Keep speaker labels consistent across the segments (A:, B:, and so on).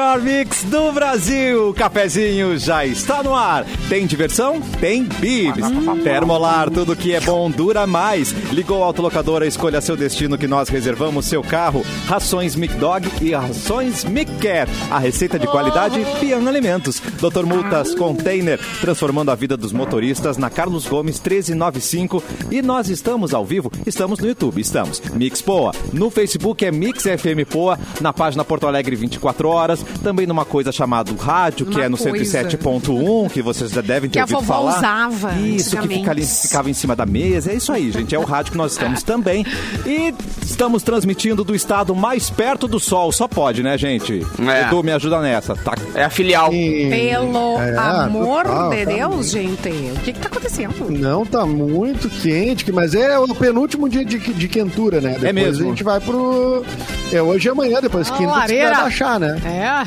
A: melhor mix do Brasil. O cafezinho já está no ar. Tem diversão? Tem bibs. Termolar, tudo que é bom dura mais. Ligou a autolocadora, escolha seu destino que nós reservamos seu carro. Rações Mic Dog e rações Mic Cat. A receita de qualidade Pian Alimentos. Doutor Multas Container, transformando a vida dos motoristas na Carlos Gomes 1395. E nós estamos ao vivo, estamos no YouTube, estamos. Mix Poa. No Facebook é Mix FM Poa. Na página Porto Alegre 24 horas. Também numa coisa chamada rádio, que
B: Uma
A: é no
B: coisa.
A: 107.1, que vocês já devem ter
B: Que
A: ouvido falar.
B: usava
A: Isso, que fica ali, ficava em cima da mesa. É isso aí, gente. É o rádio que nós estamos também. E estamos transmitindo do estado mais perto do sol. Só pode, né, gente?
C: É.
A: Edu, me ajuda nessa. Tá
C: É a filial.
B: Pelo
D: É,
B: amor
D: total,
B: de
D: tá
B: Deus, gente. O que que tá acontecendo?
D: Não, tá muito quente, que- mas é o penúltimo dia de, de quentura, né? Depois
A: mesmo.
D: a gente vai pro. É hoje e amanhã, depois
B: A
D: quinta que
B: lareira.
D: vai baixar, né?
B: É.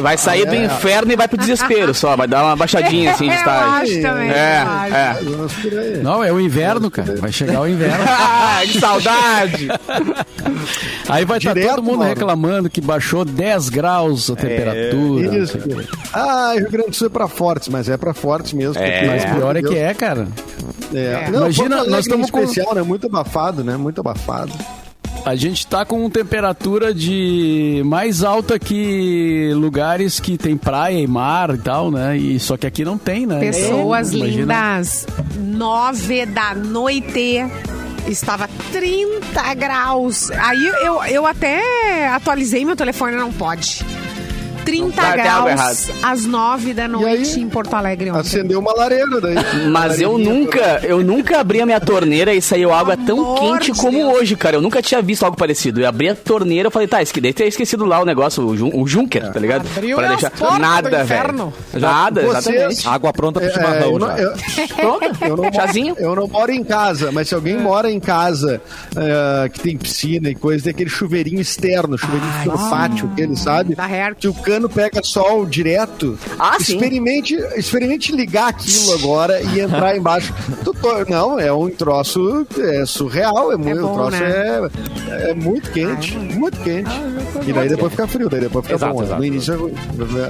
C: Vai sair do
D: É.
C: inferno e vai pro desespero só. Vai dar uma baixadinha assim de
B: Eu
C: estágio.
B: acho também.
C: É,
B: eu
C: é.
E: Não, é o inverno, cara. Vai chegar o inverno.
C: Ah, que saudade!
E: Aí vai estar
D: Direto,
E: todo mundo
D: Mauro.
E: reclamando que baixou 10 graus a temperatura.
D: Isso. Ah, Rio Grande do Sul é pra fortes, mas é pra fortes mesmo.
C: É.
D: porque,
E: Mas pior é que é, cara.
D: É.
B: É.
D: Não,
E: Imagina, nós
D: em
E: estamos com-
D: especial, né? Muito abafado, né? Muito abafado.
E: A gente tá com temperatura de mais alta que lugares que tem praia e mar e tal, né? E só que aqui não tem, né?
B: Pessoas
E: Então,
B: lindas. Nove da noite. Estava 30 graus. Aí eu, eu até atualizei meu telefone, não pode. 30
C: Tá,
B: graus às 9 da noite
D: aí?
B: em Porto Alegre ontem.
D: Acendeu uma lareira daí.
C: Mas eu nunca, eu nunca abri a minha torneira e saiu água tão
B: Amor
C: quente
B: de
C: como
B: Deus.
C: hoje, cara. Eu nunca tinha visto algo parecido. Eu abri a torneira e falei, tá, deve ter esquecido lá o negócio, o, Jun- o Junker, tá ligado?
B: Abriu portas do
C: Nada, velho. Nada,
D: Vocês-
C: exatamente.
A: água pronta pro
D: É,
A: chimarrão
D: eu, não,
A: já.
D: eu,
C: Pronto,
D: eu não moro-
C: chazinho.
D: eu não moro em casa, mas se alguém
B: É.
D: mora em casa é, que tem piscina e coisa, tem aquele chuveirinho externo, chuveirinho que fica no pátio, aquele, sabe?
B: Da Hertz.
D: Que o cano pega sol direto.
C: Ah, sim.
D: experimente, experimente ligar aquilo agora e entrar embaixo. Não, é um troço é surreal, é muito,
B: bom,
D: o troço
B: né?
D: é, é muito quente, muito quente. e daí depois fica frio, daí depois fica
A: Exato,
D: bom.
A: exato.
D: No início,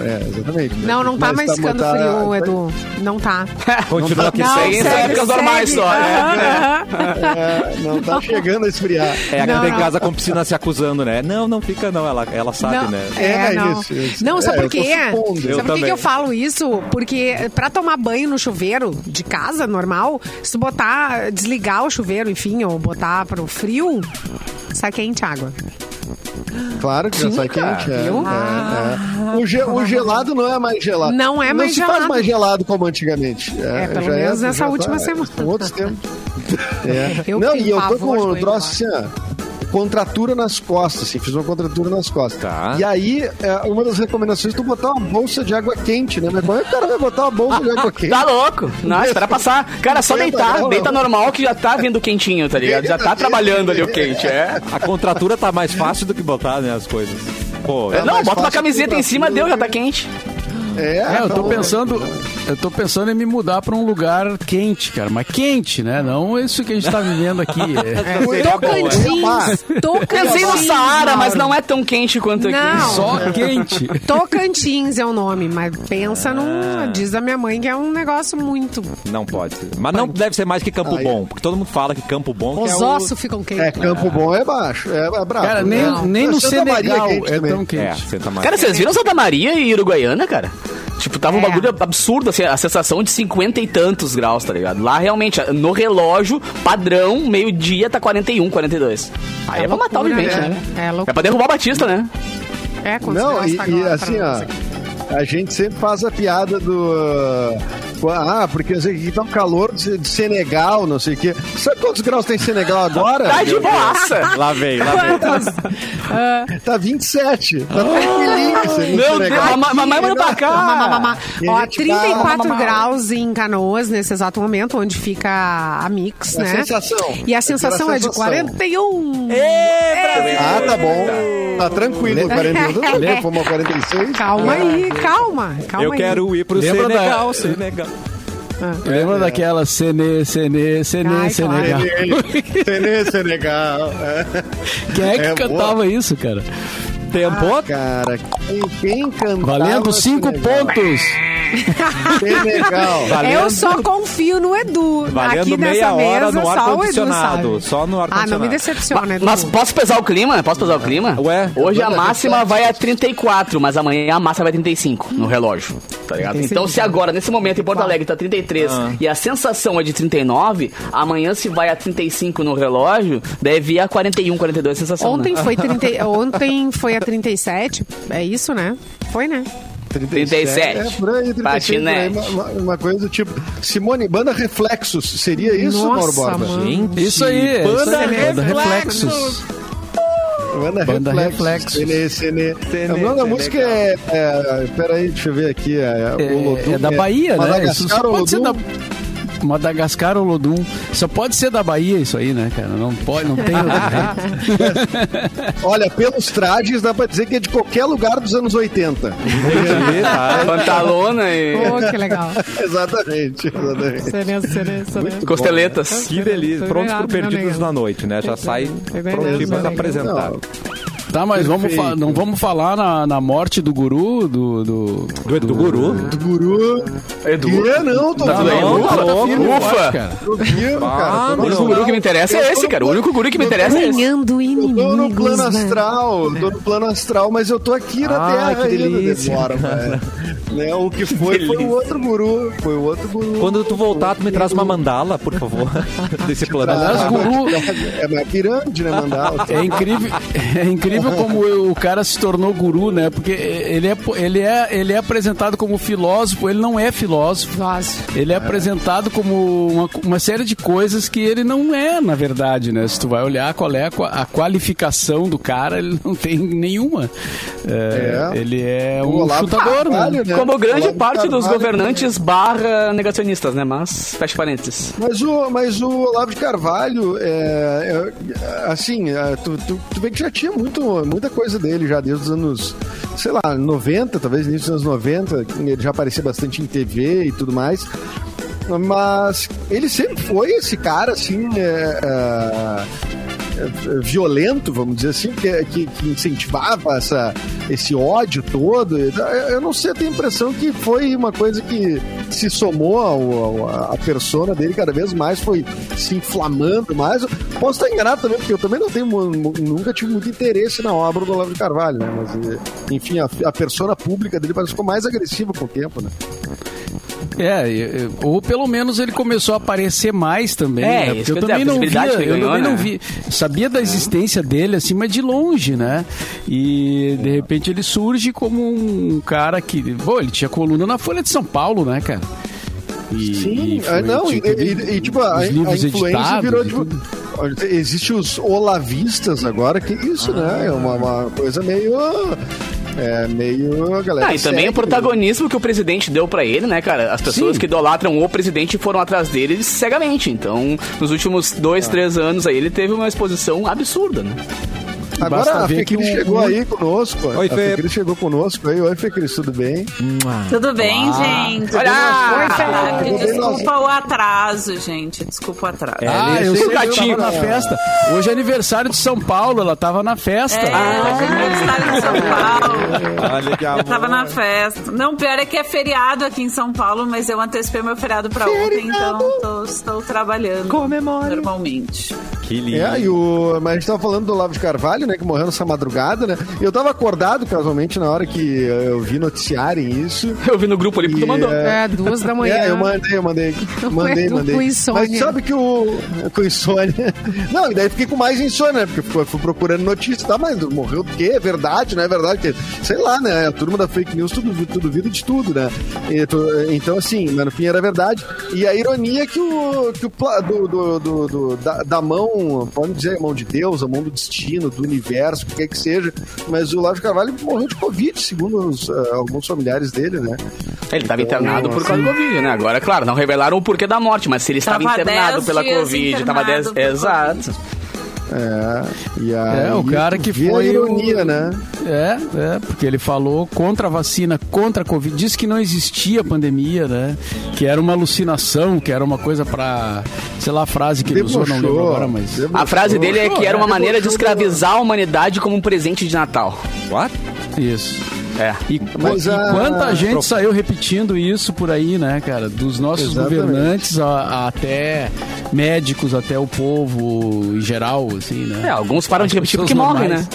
D: é, exatamente.
B: Não, não tá mais ficando
D: tá-
B: frio, Edu. Não tá.
A: Continua aqui
B: Não,
A: sem.
C: É épocas normais só, né?
D: É, não tá chegando a esfriar.
A: É, aqui
B: Não,
A: em
B: não.
A: casa com piscina se acusando, né? Não, não fica não, ela, ela sabe,
B: Não,
A: né?
B: É,
D: É,
B: não.
D: isso, isso.
B: Não, sabe
D: É,
B: por quê? Sabe
A: Eu
B: por que eu falo isso? Porque pra tomar banho no chuveiro de casa, normal, se botar, desligar o chuveiro, enfim, ou botar pro frio, sai quente a água.
D: Claro que já sai quente. É, é, é. O, ge- o gelado não é mais gelado.
B: Não é mais
D: se
B: gelado.
D: faz mais gelado como antigamente.
B: É, pelo
D: já
B: menos nessa
D: já
B: última
D: tá-
B: semana.
D: Outros tempos. É. Não, e eu tô com um troço assim, ó. Contratura nas costas, assim, fiz uma contratura nas costas.
A: Tá.
D: E aí, é, uma das recomendações é tu botar uma bolsa de água quente, né? Mas como é que o cara vai botar uma bolsa de água quente?
C: Tá louco? Não, espera passar. Cara, só deitar.
D: não,
C: Deita normal que já tá vindo quentinho, tá ligado? Já tá trabalhando ali o quente, é.
A: A contratura tá mais fácil do que botar, né, as coisas. Pô,
D: É
C: Não, bota uma camiseta em cima, deu, já tá quente.
D: É,
E: É, eu tô
D: tá
E: pensando, eu tô pensando em me mudar pra um lugar quente, cara, mas quente, né? Não isso que a gente tá vivendo aqui. É.
A: é.
B: Tocantins.
C: Pensei no
B: Tocantins.
C: Saara, mas não é tão quente quanto aqui.
B: Não.
E: Só quente.
B: Tocantins é o nome, mas pensa num. Diz a minha mãe que é um negócio muito.
A: Não pode. ser. Mas não deve ser mais que Campo
D: Aí.
A: Bom, porque todo mundo fala que Campo Bom que
B: Os
A: é o...
B: ossos ficam
D: É,
B: quentes.
D: Campo Bom é baixo, é, é bravo.
E: Cara, nem,
D: Não.
E: nem no
D: Santa Maria
E: Senegal
D: quente
E: é
D: também.
E: tão
A: É,
E: quente.
A: Santa Maria.
C: Cara, vocês viram Santa Maria e Uruguaiana, cara? Tipo, tava um
B: É.
C: bagulho absurdo, assim, a sensação de 50 e tantos graus, tá ligado? Lá, realmente, no relógio, padrão, meio-dia tá 41, 42. Aí é, pra matar o
B: loucura,
C: vivente,
B: né?
C: né?
B: É
C: É
B: loucura.
C: pra derrubar o Batista, né?
B: É,
D: Não, e,
B: tá
D: e assim, ó, a gente sempre faz a piada do. Uh, Ah, porque que tá um calor de, de Senegal, não sei o quê. Sabe quantos graus tem em Senegal agora?
C: Tá de boaça!
A: Lá vem, lá vem.
D: Tá 27. Tá tranquilinho. você em
C: Meu
D: Senegal.
C: Deus, ma- mamãe manda pra cá!
B: Ó,
D: gente
B: 34
C: vai-
B: graus em Canoas nesse exato momento, onde fica a Mix,
D: A
B: né?
D: sensação.
B: E a sensação é de
D: sensação.
B: 41.
D: Ah, tá bom. Tá tranquilo. 41 tudo bem, fomos a 46.
B: Calma aí, calma. calma
A: Eu
B: aí.
A: quero ir pro
E: Lembra
A: Senegal,
E: da-
A: Senegal.
E: Lembra daquela Sene, Sene, Sene,
B: Ai,
E: Senegal?
D: Senegal. Senegal. É.
E: Quem é que
D: É,
E: cantava isso, cara?
A: Tempo.
D: Cara, quem, quem cantava
E: Valendo cinco
D: Senegal?
E: pontos.
D: Senegal.
A: Valendo-
B: Eu só confio no Edu.
A: Valendo
B: Aqui
A: meia
B: nessa
A: hora
B: mesa,
A: no
B: só o Edu
A: ar-condicionado.
B: sabe.
A: Só no
B: Ah, não
A: ar-condicionado.
B: me decepciona, Edu.
C: Mas posso pesar o clima? Posso pesar o clima?
A: Ué?
C: Hoje a máxima vai a 34, mas amanhã a máxima vai a 35 no relógio. Tá ligado? Então, se agora, nesse momento, em Porto Alegre tá 33
A: Ah.
C: e a sensação é de 39, amanhã, se vai a 35 no relógio, deve ir a 41, 42 a sensação.
B: Ontem
C: né?
B: foi, 30, ontem foi a 37, é isso, né? Foi, né?
C: 37.
D: É, por aí, 36, por aí,
C: Patinete.
D: uma, uma- coisa do tipo. Simone, banda Reflexos, seria isso, Mauro
B: Nossa,
D: Borba?
B: mano.
A: Gente,
E: Isso aí, é
A: Banda
E: isso aí, Banda
A: Reflexos.
E: Reflexos.
D: Banda,
E: Banda
D: Reflexos.
E: Reflexos.
D: O nome da
A: Cene,
D: música é, é. Peraí, deixa eu ver aqui. É,
E: É,
D: Olodum,
E: é da Bahia, né? Isso
D: Madagascar,
E: pode ser da... Madagascar ou Lodum. Só pode ser da Bahia isso aí, né, cara? Não pode, não tem outro jeito.
D: Olha, pelos trajes dá pra dizer que é de qualquer lugar dos anos 80.
A: tá?
C: Pantalona e
B: Oh, que legal.
D: exatamente, exatamente.
B: Sereno, sereno, sereno.
C: costeletas.
A: Que delícia. Prontos pro Perdidos na Noite, né? Já sai prontinho pra se apresentar.
D: Não,
E: Tá, mas vamos
D: Perfeito.
E: não vamos falar na, na morte do guru, do... Do,
A: Do Edu Guru?
D: do guru.
C: Edu.
D: Que não, tô
C: Tá tudo aí?
D: falando.
C: Ufa,
E: tá
C: ufa.
E: cara.
D: Tô
C: O único guru que me interessa é esse, cara. O único guru que me interessa é esse.
B: Ganhando
D: Eu tô no plano astral, tô no plano astral, mas eu tô aqui na
A: Ah,
D: Terra
A: que
D: ainda,
A: delícia.
D: demora. Né, o que foi foi o outro guru, foi o outro guru.
A: Quando tu voltar, tu me traz uma mandala, por favor. Desse plano.
E: Aliás,
D: Ah,
E: guru-
D: É uma pirâmide, né, mandala?
E: É incrível, é incrível como o cara se tornou guru, né? Porque ele é, ele é, ele é apresentado como filósofo, ele não é filósofo. Ele é apresentado como uma, uma série de coisas que ele não é, na verdade, né? Se tu vai olhar qual é a, a qualificação do cara, ele não tem nenhuma. É,
D: É.
E: Ele é um
D: Olavo
E: chutador,
D: Carvalho,
E: né?
D: né?
C: Como grande
D: Olavo
C: parte dos
D: Carvalho,
C: governantes barra negacionistas, né? Mas, fecha parênteses.
D: Mas o, mas o Olavo de Carvalho, é, é, assim, é, tu, tu, tu vê que já tinha muito, muita coisa dele já desde os anos, sei lá, 90, talvez início dos anos 90, ele já aparecia bastante em TV e tudo mais. Mas ele sempre foi esse cara, assim, é, é, violento, vamos dizer assim, que, que, que incentivava essa, esse ódio todo. Eu não sei, eu tenho a impressão que foi uma coisa que se somou ao, ao, à persona dele cada vez mais, foi se inflamando mais. Posso estar enganado também, porque eu também não tenho, nunca tive muito interesse na obra do Olavo de Carvalho, né? Mas, eh, enfim, a, a persona pública dele parece que ficou mais agressiva com o tempo, né?
E: É, ou pelo menos ele começou a aparecer mais também.
C: É,
E: né? Porque eu também não via, eu
C: ganhou,
E: também não
C: né?
E: vi. Sabia da existência dele, assim, mas de longe, né? E de repente ele surge como um cara que. Bom, ele tinha coluna na Folha de São Paulo, né, cara? E,
D: Sim,
E: e foi-
D: ah, não, e, e- e, tipo, a, a
E: os livros
D: influência
E: editados
D: virou tipo. Existe os olavistas agora, que isso, né? É uma, uma coisa meio. É meio. A galera
C: Ah, e também o protagonismo que o presidente deu pra ele, né, cara? As pessoas
E: Sim.
C: que idolatram o presidente foram atrás dele cegamente. Então, nos últimos dois,
D: Ah.
C: três anos aí, ele teve uma exposição absurda, né?
D: Agora
E: Basta
D: a
E: ver
D: Fê
E: que
D: Cris
E: o-
D: chegou aí conosco.
A: Oi,
D: a
A: Fê.
D: Fê Cris chegou conosco aí. Oi, Fê Cris, tudo bem?
F: Tudo bem, gente?
C: Olha!
F: Ah,
D: Tudo bem,
F: Desculpa o atraso, gente. Desculpa o atraso.
E: Ah, eu sei que ela
C: gatinho.
E: na festa. Hoje é aniversário de São Paulo, ela tava na festa.
F: É,
C: Ah.
F: eu estava em São Paulo.
A: Olha que amor.
F: Eu tava na festa. Não, pior é que é feriado aqui em São Paulo, mas eu antecipei meu feriado pra ontem, então tô- estou trabalhando
B: Comemore.
F: normalmente.
A: Que lindo.
D: É, e o, mas a gente tava falando do Olavo de Carvalho, né? Que morreu nessa madrugada, né? Eu tava acordado casualmente na hora que eu vi noticiarem isso.
C: Eu vi no grupo ali que tu mandou.
D: é,
B: É, duas da manhã.
D: É, eu mandei, eu mandei. Mandei, mandei.
B: com insônia.
D: Mas sabe que o. Com insônia. Não, e daí fiquei com mais insônia, né? Porque fui, fui procurando notícia, tá? Mas morreu do quê? É verdade, não é verdade? Que, sei lá, né? A turma da fake news, tudo, tudo vira de tudo, né? E tu- então, assim, mas no fim era verdade. E a ironia é que o. Que o do, do, do- do- da, da mão, pode dizer, a mão de Deus, a mão do destino, do universo, o que quer que seja. Mas o de Carvalho morreu de Covid, segundo os, ah, alguns familiares dele, né?
C: Ele estava internado por
D: assim-
C: causa do Covid, né? Agora, claro, não revelaram o porquê da morte, mas se ele estava
F: Tava
C: internado
F: 10
C: pela Covid, tava
F: internado
C: 10...
F: por
C: Exato.
D: É, e aí,
E: É, o cara que foi
D: a ironia,
E: o-
D: né?
E: É, é, porque ele falou contra a vacina, contra a Covid. Disse que não existia pandemia, né? Que era uma alucinação, que era uma coisa pra. Sei lá a frase que ele usou, não lembro
D: Debochou,
E: agora, mas.
C: A frase dele é que era uma
D: É,
C: maneira de
D: debochou
C: escravizar a humanidade como um presente de Natal.
A: What?
E: Isso.
C: É.
E: E,
D: Mas
E: e
D: a-
E: quanta gente saiu repetindo isso por aí, né, cara? Dos nossos
D: Exatamente.
E: governantes a- a- até médicos, até o povo em geral, assim, né?
C: É, alguns param de
E: As
C: repetir
E: pessoas
C: porque morrem, né?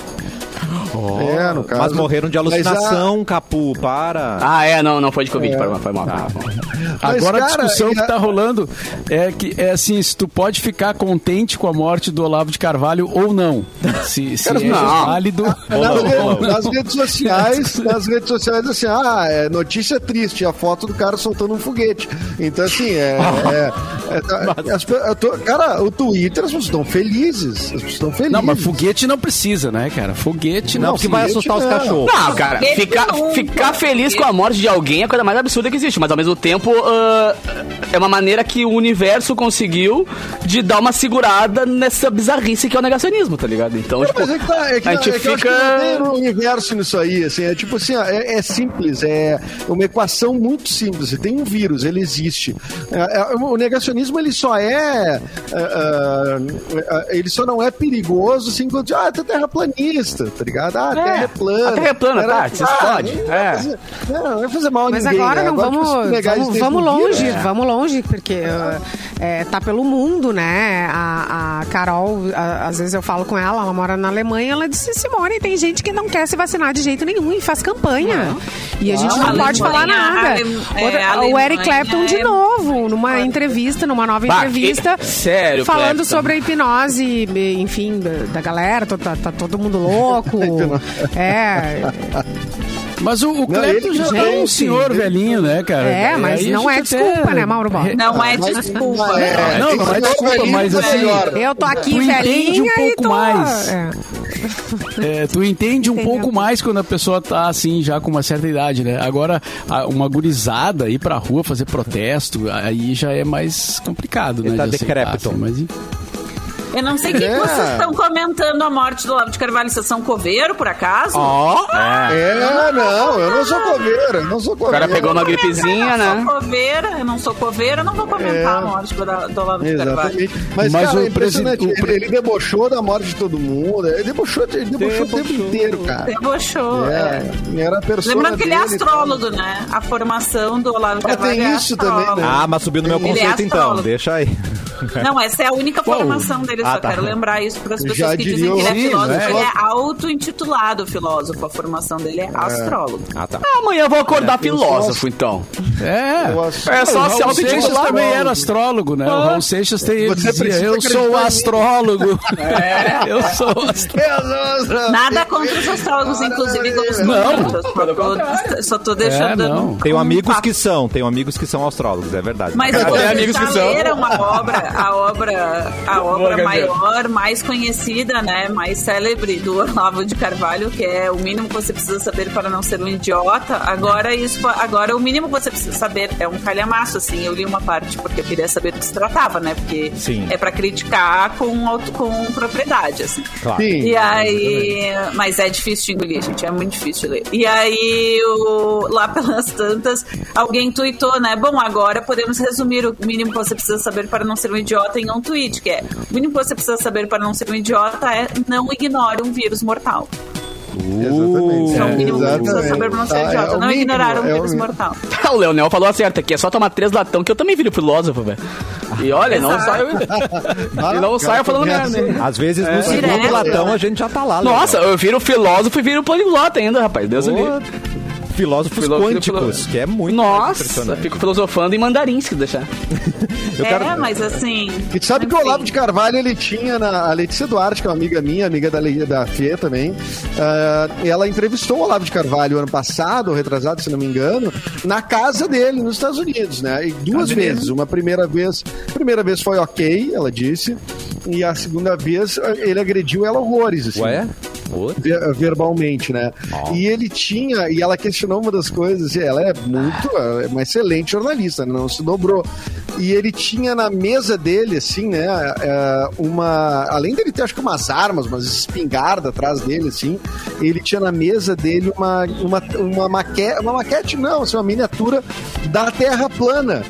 E: Normais.
D: É, no caso.
A: Mas morreram de
D: Mas a-
A: alucinação, Capu, para.
C: Ah, é, não, não foi de Covid, foi mal, foi mal.
D: Mas,
E: Agora a
D: cara,
E: discussão
D: e
E: que
D: a-
E: tá rolando é que é assim, se tu pode ficar contente com a morte do Olavo de Carvalho ou não. Se, se
D: Cara,
E: é
C: não.
E: válido
D: Nas,
E: ou não.
D: re- nas redes sociais, nas redes sociais, assim, ah, é notícia triste, a foto do cara soltando um foguete. Então, assim, é. é- é- tá- as tô- cara, o Twitter, as pessoas estão felizes. As pessoas estão felizes.
E: Não, mas foguete não precisa, né, cara? Foguete não,
A: Não, porque vai assustar os cachorros.
C: Não, cara, ficar, ficar feliz com a morte de alguém é a coisa mais absurda que existe, mas ao mesmo tempo ah, é uma maneira que o universo conseguiu de dar uma segurada nessa bizarrice que é o negacionismo, tá ligado? Então, tipo,
D: Mas é que, tá, é que,
C: a gente
D: é que eu acho que
C: fica.
D: não um universo nisso aí, assim, é tipo assim, ó, é, é simples, é uma equação muito simples. Você tem um vírus, ele existe. É, é, o negacionismo ele só é, é, ele só não é perigoso assim quando ah, é terraplanista, tá ligado? Ah, a
C: É,
D: terra é plana.
C: a terra é plana, tá,
D: não vai
C: é.
D: fazer- Não, não vai fazer mal a
B: Mas
D: ninguém.
B: agora
D: né?
B: não
D: tipo,
B: vamos,
D: a
B: vamos, vamos longe,
C: É.
B: vamos longe, porque uh, é, tá pelo mundo, né? A, a Carol, a- às vezes eu falo com ela, ela mora na Alemanha, ela disse, Simone, tem gente que não quer se vacinar de jeito nenhum e faz campanha. E a gente não
F: Alemanha,
B: pode falar nada.
F: Ale- é,
B: Outra- o
F: Alemanha
B: Eric Clapton de
F: é-
B: novo, numa entrevista, numa nova
C: Bah,
B: entrevista,
C: que- sério,
B: falando
C: Clapton.
B: sobre a hipnose, enfim, da, da galera, tá, tá- tá todo mundo louco. é,
E: Mas o, o
D: Não,
E: Clepton já
D: gente,
E: é um senhor velhinho, né, cara?
B: É, mas
E: Aí a
B: não é desculpa,
E: até-
B: né, Mauro Borba?
F: Não é desculpa.
D: É,
E: Não,
D: tem
E: não
D: que
E: é desculpa, mas assim,
B: eu tô aqui
E: Tu entende
B: velhinha
E: um
B: e
E: pouco
B: tô...
E: mais.
B: é.
E: É, tu entende um
B: Entendeu?
E: pouco mais quando a pessoa tá assim, já com uma certa idade, né? Agora, uma gurizada ir pra rua fazer protesto, aí já é mais complicado, né?
A: Ele tá
E: de aceitar,
A: decrépito.
E: assim, mas,
F: Eu não sei o que,
D: É.
F: que vocês estão comentando a morte do Olavo de Carvalho. Vocês são coveiro, por acaso?
C: Ó,
D: É, não, eu não sou coveiro, eu não sou
C: o
D: coveiro.
C: cara pegou uma gripezinha,
F: eu
C: né?
F: não sou coveira, eu não sou coveira, eu não vou comentar
D: É.
F: a morte do, Olavo de Carvalho.
D: Mas,
E: Mas
D: cara,
E: o
D: é impressionante.
E: presi- o pre-
D: ele, ele debochou da morte de todo mundo. Ele debochou, ele debochou, o tempo inteiro, cara.
F: Debochou, é.
D: É, era a persona
F: Lembrando que ele é astrólogo, né? A formação do Olavo de
D: Ah,
F: Carvalho
D: tem
F: é
D: isso também, né?
A: Ah, mas subiu no meu
F: é
A: conceito então. Deixa aí.
F: Não, essa é a única
E: Qual?
F: formação dele,
A: Ah,
F: só
A: tá.
F: quero lembrar isso para as pessoas
D: Já
F: que dizem que ele é filósofo.
E: Sim,
F: Ele
E: né?
F: é auto-intitulado filósofo, a formação dele é astrólogo.
A: Ah, tá.
C: Amanhã eu vou acordar
D: eu
C: filósofo, então.
E: É.
C: É só
E: o
C: se auto-intitular.
E: também era astrólogo, né? O Raul Seixas tem, ele
D: Você
E: dizia, eu sou
D: nisso."
E: astrólogo. Eu sou astrólogo.
F: Nada contra os astrólogos, inclusive
E: Não.
F: Só tô, deixando.
E: É, não.
A: Tenho amigos que são, tenho amigos que são astrólogos, é verdade.
F: Mas
C: Eu amigos
F: já
C: que são.
F: leram a obra, a obra, a obra
C: Boa,
F: maior, mais conhecida, né, mais célebre do Olavo de Carvalho, que é o mínimo que você precisa saber para não ser um idiota. Agora isso, agora o mínimo que você precisa saber é um calhamaço, assim. Eu li uma parte porque eu queria saber do que se tratava, né? Porque
A: Sim.
F: é para criticar com auto, com propriedade, assim.
A: Claro.
D: Sim.
F: E aí. Mas é difícil de engolir, gente. É muito difícil de ler. E aí, o- lá pelas tantas, alguém tweetou, né? Bom, agora podemos resumir o mínimo que você precisa saber para não ser um idiota em um tweet, que é o mínimo que você precisa saber para não ser um idiota é não ignore um vírus mortal.
D: Exatamente.
F: Isso é o mínimo que você precisa
D: Exatamente.
F: saber para não ser
D: Ah, é
F: idiota.
D: o
F: não
D: mínimo,
F: ignorar um
D: é
F: vírus
D: mínimo.
F: mortal.
C: o Leonel falou certo aqui, é só tomar três latão, que eu também viro filósofo, velho. E olha, não saio.
D: Ah,
C: E não saio falando merda.
A: Às vezes no segundo latão a gente já tá lá. Leonel.
C: Nossa, eu viro filósofo e viro poliglota ainda, rapaz. Deus o livre.
A: Filósofos
C: Filo-
A: quânticos,
C: filo-
A: que é muito
C: Nossa, fico filosofando em mandarim, se deixar.
A: Eu
F: é,
A: quero-
F: mas assim.
D: E sabe que o
F: enfim.
D: Olavo de Carvalho ele tinha na a Letícia Duarte, que é uma amiga minha, amiga da, Le- da Fê também. ah, ela entrevistou o Olavo de Carvalho ano passado, ou retrasado, se não me engano, na casa dele, nos Estados Unidos, né? E duas vezes. Uma primeira vez, a primeira vez foi ok, ela disse. E a segunda vez ele agrediu ela horrores. Assim.
A: Ué?
D: Ver- verbalmente, né? E ele tinha, e ela questionou uma das coisas, e ela é muito, é uma excelente jornalista, né? não se dobrou. E ele tinha na mesa dele, assim, né, é, uma. Além dele ter, acho que umas armas, umas espingardas atrás dele, assim, ele tinha na mesa dele uma, uma, uma, maquete, uma maquete, não, assim, uma miniatura da Terra plana.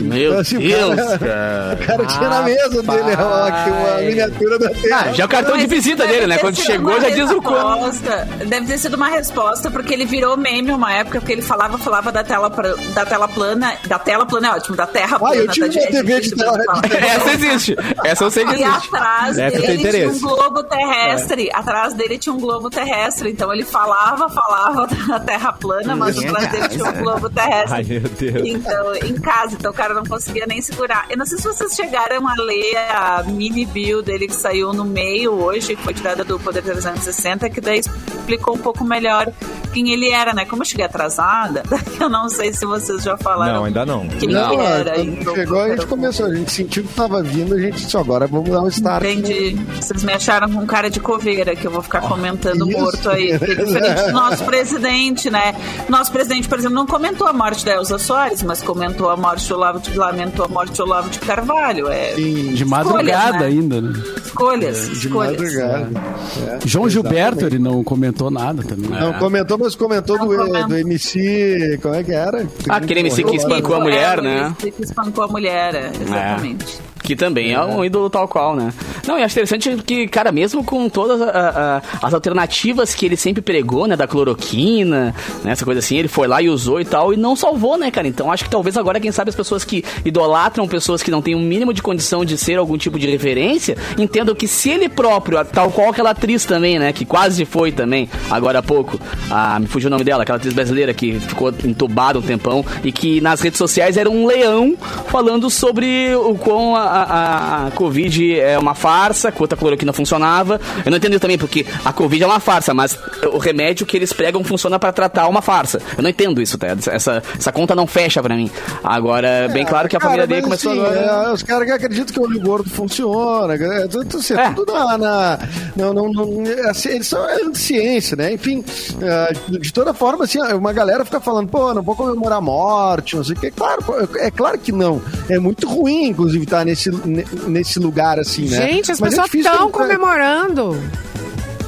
C: Meu
D: Então, assim, o
C: Deus,
D: cara-
C: cara.
D: O cara tinha na mesa dele uma, uma miniatura da Terra.
C: Ah, já é o cartão de visita dele, né? Quando chegou, já diz o quanto.
F: Deve ter sido uma resposta, porque ele virou meme uma época, porque ele falava, falava da tela, pra- da tela plana. Da tela plana é ótimo, da terra plana.
D: Ah, eu tive
F: tá,
D: uma TV de tela- tela-
C: Essa existe. Essa eu sei que
F: E
C: existe.
F: atrás
A: Deve ter
F: dele tinha um globo terrestre. Atrás dele tinha um globo terrestre. Então ele falava, falava da Terra plana, mas atrás dele tinha um globo terrestre.
A: Ai, meu Deus.
F: Então, em casa, então cara não conseguia nem segurar. Eu não sei se vocês chegaram a ler a mini bio dele que saiu no meio hoje, que foi tirada do Poder 360, que daí explicou um pouco melhor quem ele era, né? Como eu cheguei atrasada, eu não sei se vocês já falaram.
A: Não, ainda não.
F: Quem
C: Não.
F: ele
D: Ah,
F: era. então,
D: chegou, a gente começou, a gente sentiu que tava vindo, a gente disse, agora vamos dar um start.
F: Entendi. Vocês me acharam com cara de coveira, que eu vou ficar comentando
D: isso.
F: morto aí. É diferente do nosso presidente, né? Nosso presidente, por exemplo, não comentou a morte da Elza Soares, mas comentou a morte do Olavo de, lamentou a morte do Olavo de Carvalho. É
D: Sim,
E: De madrugada
F: né?
E: ainda, né?
F: escolhas,
D: de
F: escolhas.
D: madrugada. É,
E: João
D: exatamente.
E: Gilberto, ele não comentou nada também.
D: Não comentou, mas comentou do, do MC. Como é que era?
C: Ah, aquele MC que
D: Morreu
C: espancou
D: agora.
C: a mulher,
F: É,
C: né?
F: Que espancou a mulher, é, exatamente.
C: Que também é. um ídolo tal qual, né? Não, e acho interessante que, cara, mesmo com todas a- a- as alternativas que ele sempre pregou, né? Da cloroquina, né? Essa coisa assim, ele foi lá e usou e tal, e não salvou, né, cara? Então acho que talvez agora, quem sabe, as pessoas que idolatram pessoas que não têm um mínimo de condição de ser algum tipo de referência, entendam que se ele próprio, tal qual aquela atriz também, né? Que quase foi também, agora há pouco. Me fugiu o nome dela, aquela atriz brasileira que ficou entubada um tempão e que nas redes sociais era um leão falando sobre o quão a, a, a Covid é uma farsa, quanto a cloroquina funcionava. Eu não entendo também, porque a Covid é uma farsa, mas o remédio que eles pregam funciona pra tratar uma farsa. Eu não entendo isso, tá? Essa, essa conta não fecha pra mim. Agora, é bem claro que a
D: Cara,
C: família dele começou
D: assim,
C: agora.
D: é, os caras que acreditam que o olho gordo funciona. É, tudo, assim,
C: É.
D: tudo na. na- não, não, não, é, assim, eles são é, ciência, né? Enfim, é, de toda forma, assim, uma galera fica falando, pô, não vou comemorar a morte, não sei o que. Claro, é claro que não. É muito ruim, inclusive, estar nesse, ne- nesse lugar assim, né?
B: Gente, as
D: Mas é
B: pessoas estão
D: ter-
B: comemorando.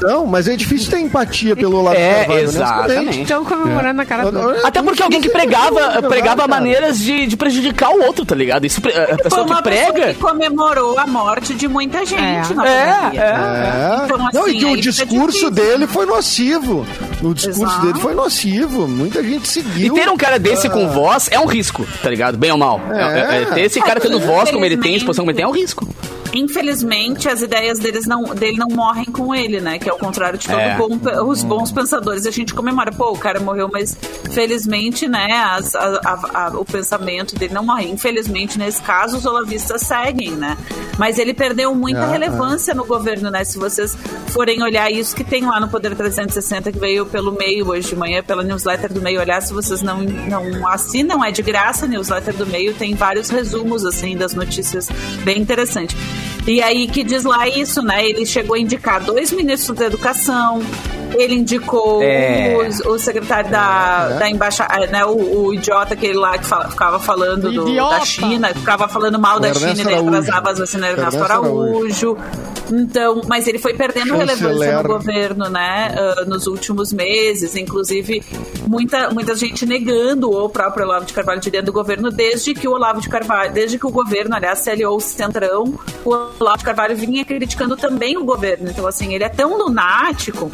D: Não, mas é difícil ter empatia pelo lado
C: É,
D: Carvalho,
C: exatamente.
D: honestamente.
B: Estão comemorando na cara do
C: Até porque alguém que pregava,
D: Cara.
C: pregava maneiras de, de prejudicar o outro, tá ligado? Isso, a
F: Foi
C: pessoa
F: uma
C: que
F: pessoa
C: prega.
F: que comemorou a morte de muita gente
B: É.
F: na
C: É, é.
D: É.
F: Então,
D: não,
F: assim,
D: e que o discurso dele
F: né?
D: foi nocivo. O discurso
F: Exato.
D: dele foi nocivo. Muita gente
C: E
D: seguiu.
C: ter um cara desse com voz é um risco, tá ligado? Bem ou mal. É, é- é- ter esse cara tendo voz como ele tem, exposição como ele tem, é um risco.
F: Infelizmente, as ideias deles não, dele não morrem com ele, né? Que é o contrário de todo
C: É.
F: bom, os bons pensadores. A gente comemora, pô, o cara morreu, mas felizmente, né, as- a- a- a- o pensamento dele não morre. Infelizmente, nesse caso, os olavistas seguem, né? Mas ele perdeu muita
D: Ah,
F: relevância no governo, né? Se vocês forem olhar isso que tem lá no Poder 360, que veio pelo meio hoje de manhã, pela newsletter do meio, olhar se vocês não, não assinam, é de graça a newsletter do meio, tem vários resumos, assim, das notícias bem interessantes. E aí que diz lá isso, né? Ele chegou a indicar dois ministros da educação, ele indicou
C: É.
F: os- o, secretário da,
D: É.
F: da embaixada, né? O, o idiota aquele lá que fala- ficava falando do- da China, ficava falando mal da
D: Ernesto
F: China e
D: Araújo.
F: atrasava as vacinas Ernesto
D: Ernesto
F: Araújo. Então, mas ele foi perdendo relevância
D: Chanceler.
F: no governo, né? ah, nos últimos meses, inclusive muita, muita gente negando o próprio Olavo de Carvalho de dentro do governo desde que o Olavo de Carvalho, desde que o governo, aliás, se aliou ao Centrão, o Olavo de Carvalho vinha criticando também o governo. Então, assim, ele é tão lunático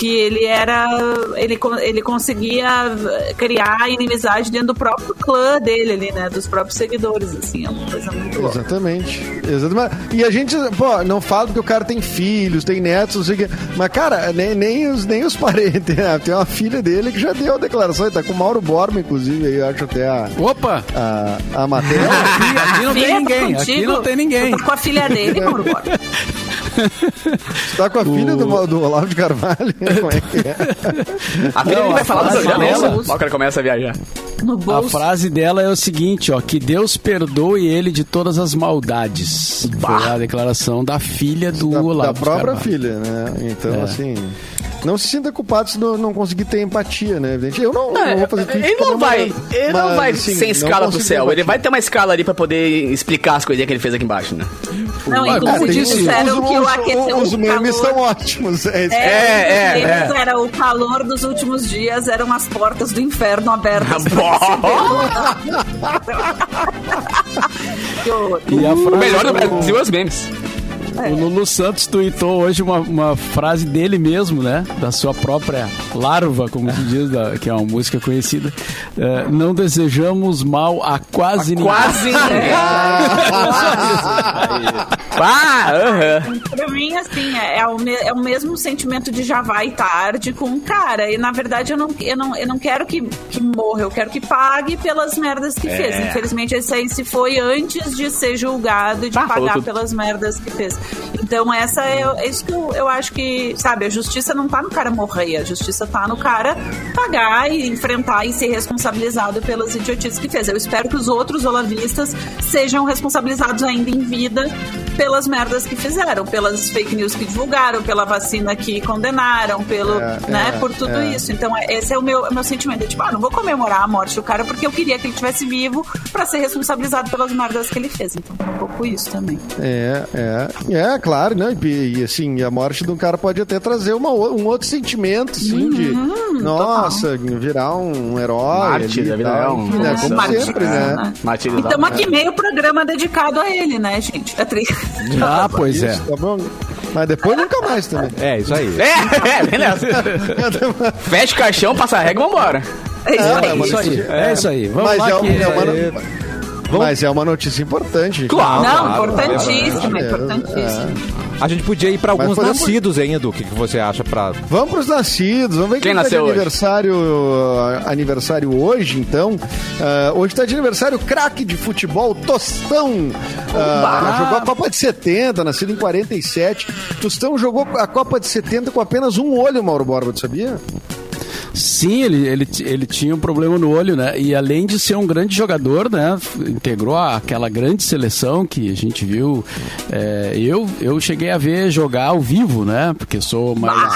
F: que ele era ele, ele conseguia criar inimizade dentro do próprio clã dele ali, né, dos próprios seguidores, assim, é uma coisa muito louca.
D: Exatamente. Exatamente. E a gente, pô, não fala porque o cara tem filhos, tem netos, não sei o quê. Mas, cara, nem, nem, os, nem os parentes. né? Tem uma filha dele que já deu a declaração, ele tá com o Mauro Borba, inclusive, aí eu acho até a,
E: Opa!
D: a, a matéria.
E: Aqui, aqui não tem ninguém. Aqui
F: contigo?
E: não tem ninguém.
F: Tu tá com a filha dele, Mauro Borba.
D: tá com a filha do, do Olavo de Carvalho. Como é que é?
C: A filha
E: Não,
C: ele vai
E: a
C: falar do
E: fase
C: programa,
E: dela-
C: isso? Ó, o cara começa a viajar.
F: no
E: A frase dela é o seguinte, ó, que Deus perdoe ele de todas as maldades. Foi a declaração da filha do
D: da,
E: Olavo
D: da
E: de
D: própria filha, né? Então,
E: É.
D: assim. Não se sinta culpado se não, não conseguir ter empatia, né? Evidente. Eu não, não vou fazer tweet
C: ele não vai, ele não
D: mas,
C: vai
D: assim,
C: sem
D: não
C: escala pro céu.
D: empatia.
C: Ele vai ter uma escala ali pra poder explicar as coisinhas que ele fez aqui embaixo, né?
F: Não,
E: Ah,
F: inclusive
E: disse,
F: disseram
D: os,
F: que o
D: os,
F: aqueceu
D: os
F: o
D: memes
F: calor.
D: são ótimos. É, isso.
F: É,
C: É, é,
F: eles era o calor dos últimos dias, eram as portas do inferno abertas. Que horror.
E: E a
C: O
E: frase
C: melhor do
E: do-
C: Brasil é os memes.
E: O Lulu Santos tweetou hoje uma, uma frase dele mesmo, né? Da sua própria larva, como se diz, da- que é uma música conhecida. É, não desejamos mal a quase ninguém.
C: Quase ninguém. Ah.
F: Pra mim, assim, é, é o, me- é o mesmo sentimento de já vai tarde com o cara. E na verdade eu não, eu não, eu não quero que, que morra, eu quero que pague pelas merdas que fez. Infelizmente, esse aí se foi antes de ser julgado e de
C: Ah, falou
F: pagar pelas merdas que fez. Então, essa é, é isso que eu, eu acho que, sabe, a justiça não tá no cara morrer, a justiça tá no cara pagar e enfrentar e ser responsabilizado pelas idiotices que fez. Eu espero que os outros olavistas sejam responsabilizados ainda em vida pelas merdas que fizeram, pelas fake news que divulgaram, pela vacina que condenaram, pelo,
D: É,
F: né,
D: é,
F: por tudo
D: é.
F: isso. Então, é- esse é o meu, é o meu sentimento. É tipo, ah, não vou comemorar a morte do cara porque eu queria que ele estivesse vivo pra ser responsabilizado pelas merdas que ele fez. Então, é um pouco isso também.
D: É, é, é, claro, né? E, e, assim, a morte de um cara pode até trazer uma, um outro sentimento, assim, de nossa, virar um herói.
C: Mártir,
D: ali
C: da vida
D: tal.
C: real,
D: Enfim, né? Como
F: Martir,
D: sempre, né?
C: Martirizado.
F: E estamos aqui meio programa dedicado a ele, né, gente? A tri-
E: Ah, pois é.
D: Isso, tá bom? Mas depois nunca mais também.
A: É, isso aí.
C: É, é, beleza. Fecha o caixão, passa a regra e vambora.
F: É isso
D: É,
F: aí.
D: mas-
E: Isso aí, é isso aí. Vamos
D: Mas
E: lá
D: é,
E: que...
D: um- é uma, mas é uma notícia importante.
C: Claro.
F: Não,
A: claro,
F: importantíssimo,
D: é,
F: importantíssimo.
A: A gente podia ir pra
D: Mas
A: alguns
D: podemos-
A: nascidos, hein, Edu? O que, que você acha pra.
D: Vamos pros nascidos, vamos ver
C: Quem
D: quem, tá de
C: nasceu hoje?
D: aniversário, uh, aniversário hoje, então. Uh, hoje tá de aniversário craque de futebol, Tostão. Uh, jogou a Copa de 70, nascido em 47. Tostão jogou a Copa de 70 com apenas um olho, Mauro Borba, tu sabia?
E: Sim, ele, ele, ele tinha um problema no olho, né? E além de ser um grande jogador, né? Integrou aquela grande seleção que a gente viu. É, eu, eu cheguei a ver jogar ao vivo, né? Porque sou mais.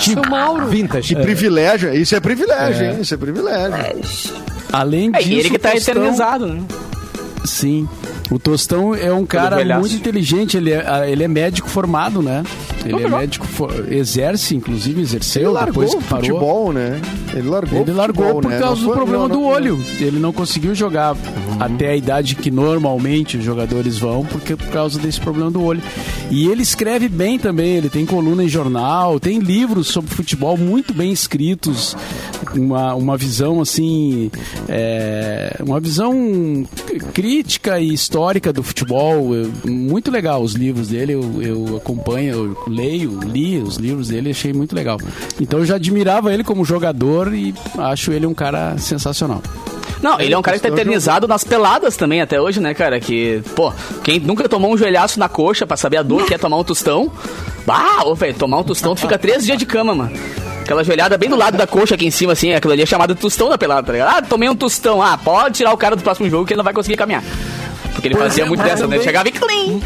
B: Tio Mauro.
A: Vintage.
D: Que privilégio, isso é privilégio, hein? Isso é privilégio.
E: Além
C: É,
E: disso.
C: ele que tá
E: Tostão-
C: eternizado, né?
E: Sim. O Tostão é um cara muito inteligente, ele é, ele é médico formado, né? Ele é médico, exerce, inclusive, exerceu
D: Ele largou
E: depois que parou.
D: futebol, né? Ele largou
E: Ele largou
D: futebol,
E: por
D: né?
E: causa
D: Não
E: do
D: foi-
E: problema
D: não-
E: do
D: não-
E: olho. Ele não conseguiu jogar até a idade que normalmente os jogadores vão, porque por causa desse problema do olho. E ele escreve bem também, ele tem coluna em jornal, tem livros sobre futebol muito bem escritos, uma, uma visão assim, é, uma visão crítica e histórica do futebol. Muito legal os livros dele, eu, eu acompanho, eu leio, li os livros dele, achei muito legal. Então eu já admirava ele como jogador e acho ele um cara sensacional.
C: Não, ele é um cara que tá eternizado nas peladas também até hoje, né, cara? Que, pô, quem nunca tomou um joelhaço na coxa pra saber a dor que é tomar um tostão. Ah, ô, velho, tomar um tostão, tu fica três dias de cama, mano. Aquela joelhada bem do lado da coxa aqui em cima, assim, aquilo ali é chamado de tostão da pelada, tá ligado? Ah, tomei um tostão. Ah, pode tirar o cara do próximo jogo que ele não vai conseguir caminhar. Porque ele fazia muito dessa, né? Ele chegava e clean.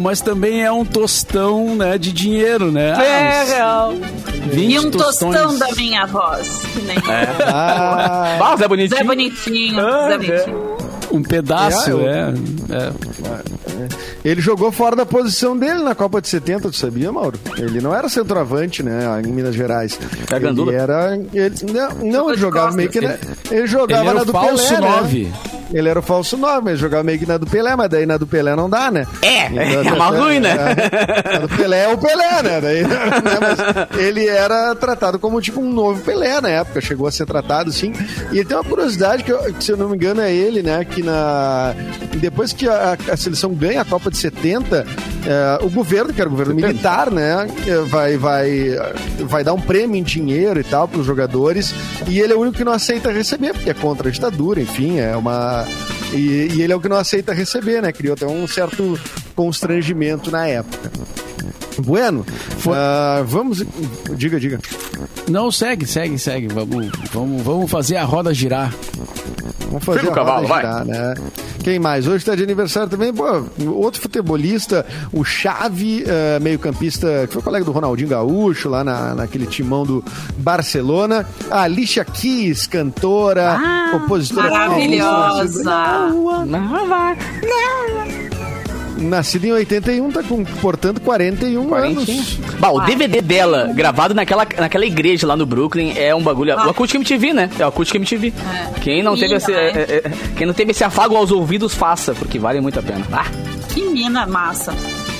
E: Mas também é um tostão, né, de dinheiro, né?
C: É,
E: Ah,
C: real.
E: uns 20
F: E um
E: tostões.
F: tostão da minha voz. Que nem
D: Ah,
C: Ah, Zé Bonitinho.
F: Zé Bonitinho.
C: Ah,
F: Zé Bonitinho.
E: Um pedaço,
D: É, eu-
E: é. é.
D: ele jogou fora da posição dele na Copa de 70, tu sabia, Mauro? Ele não era centroavante, né, em Minas Gerais.
C: É
D: ele era... Ele, não, não, ele jogava
F: costas.
D: meio que... Na, ele jogava
E: Ele era
D: na do
E: falso
D: Pelé, né? Ele era o falso 9, mas jogava meio que na do Pelé, mas daí na do Pelé não dá, né?
C: É,
D: Então,
C: é mais ruim, né?
D: é, a do Pelé é o Pelé, né? Daí, né? Mas ele era tratado como tipo um novo Pelé na época, chegou a ser tratado assim. E tem uma curiosidade que, eu- que, se eu não me engano, é ele, né? Que na depois que a, a seleção ganha a Copa de 70, é, o governo, que era o governo militar, né? é, Vai, vai, vai dar um prêmio em dinheiro e tal para os jogadores. E ele é o único que não aceita receber, porque é contra a ditadura, enfim, é uma. E, e ele é o que não aceita receber, né? Criou até um certo constrangimento na época. Bueno, ah, vamos. Diga, diga.
E: Não, segue, segue, segue. Vamos, vamos, vamos fazer a roda girar.
D: Vamos fazer
C: Fica o
D: a
C: cavalo, vai.
D: girar, né? Quem mais? Hoje está de aniversário também, pô, outro futebolista, o Xavi, eh, meio-campista, que foi colega do Ronaldinho Gaúcho, lá na, naquele timão do Barcelona. A Alicia Keys, cantora,
B: Ah,
D: compositora.
F: Maravilhosa.
C: Não vai.
D: Nascida em 81, tá com, portanto, 41 anos.
C: Bah, o DVD dela, gravado naquela, naquela igreja lá no Brooklyn, é um bagulho. O Acústico MTV, né? É o Acústico MTV. Quem não, teve esse, é, é, é, quem não teve esse afago aos ouvidos, faça, porque vale muito a pena. Ah,
F: Que mina massa.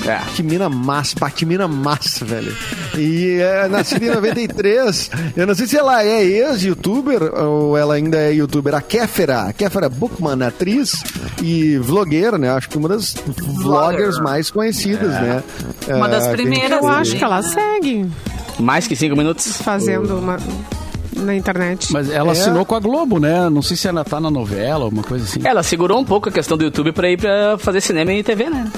C: É.
D: Que mina massa, pá, que mina massa, velho. E é nascida em 93. Eu não sei se ela é ex-youtuber ou ela ainda é youtuber. A Kéfera, a Kéfera Bookman, atriz e vlogueira, né? Acho que uma das vloggers mais conhecidas, né?
F: Uma das
D: É,
F: primeiras.
B: Eu acho que ela segue
C: Mais que cinco minutos.
B: fazendo uma na internet.
E: Mas ela assinou com a Globo, né? Não sei se ela tá na novela, alguma coisa assim.
C: Ela segurou um pouco a questão do YouTube pra ir pra fazer cinema e TV, né?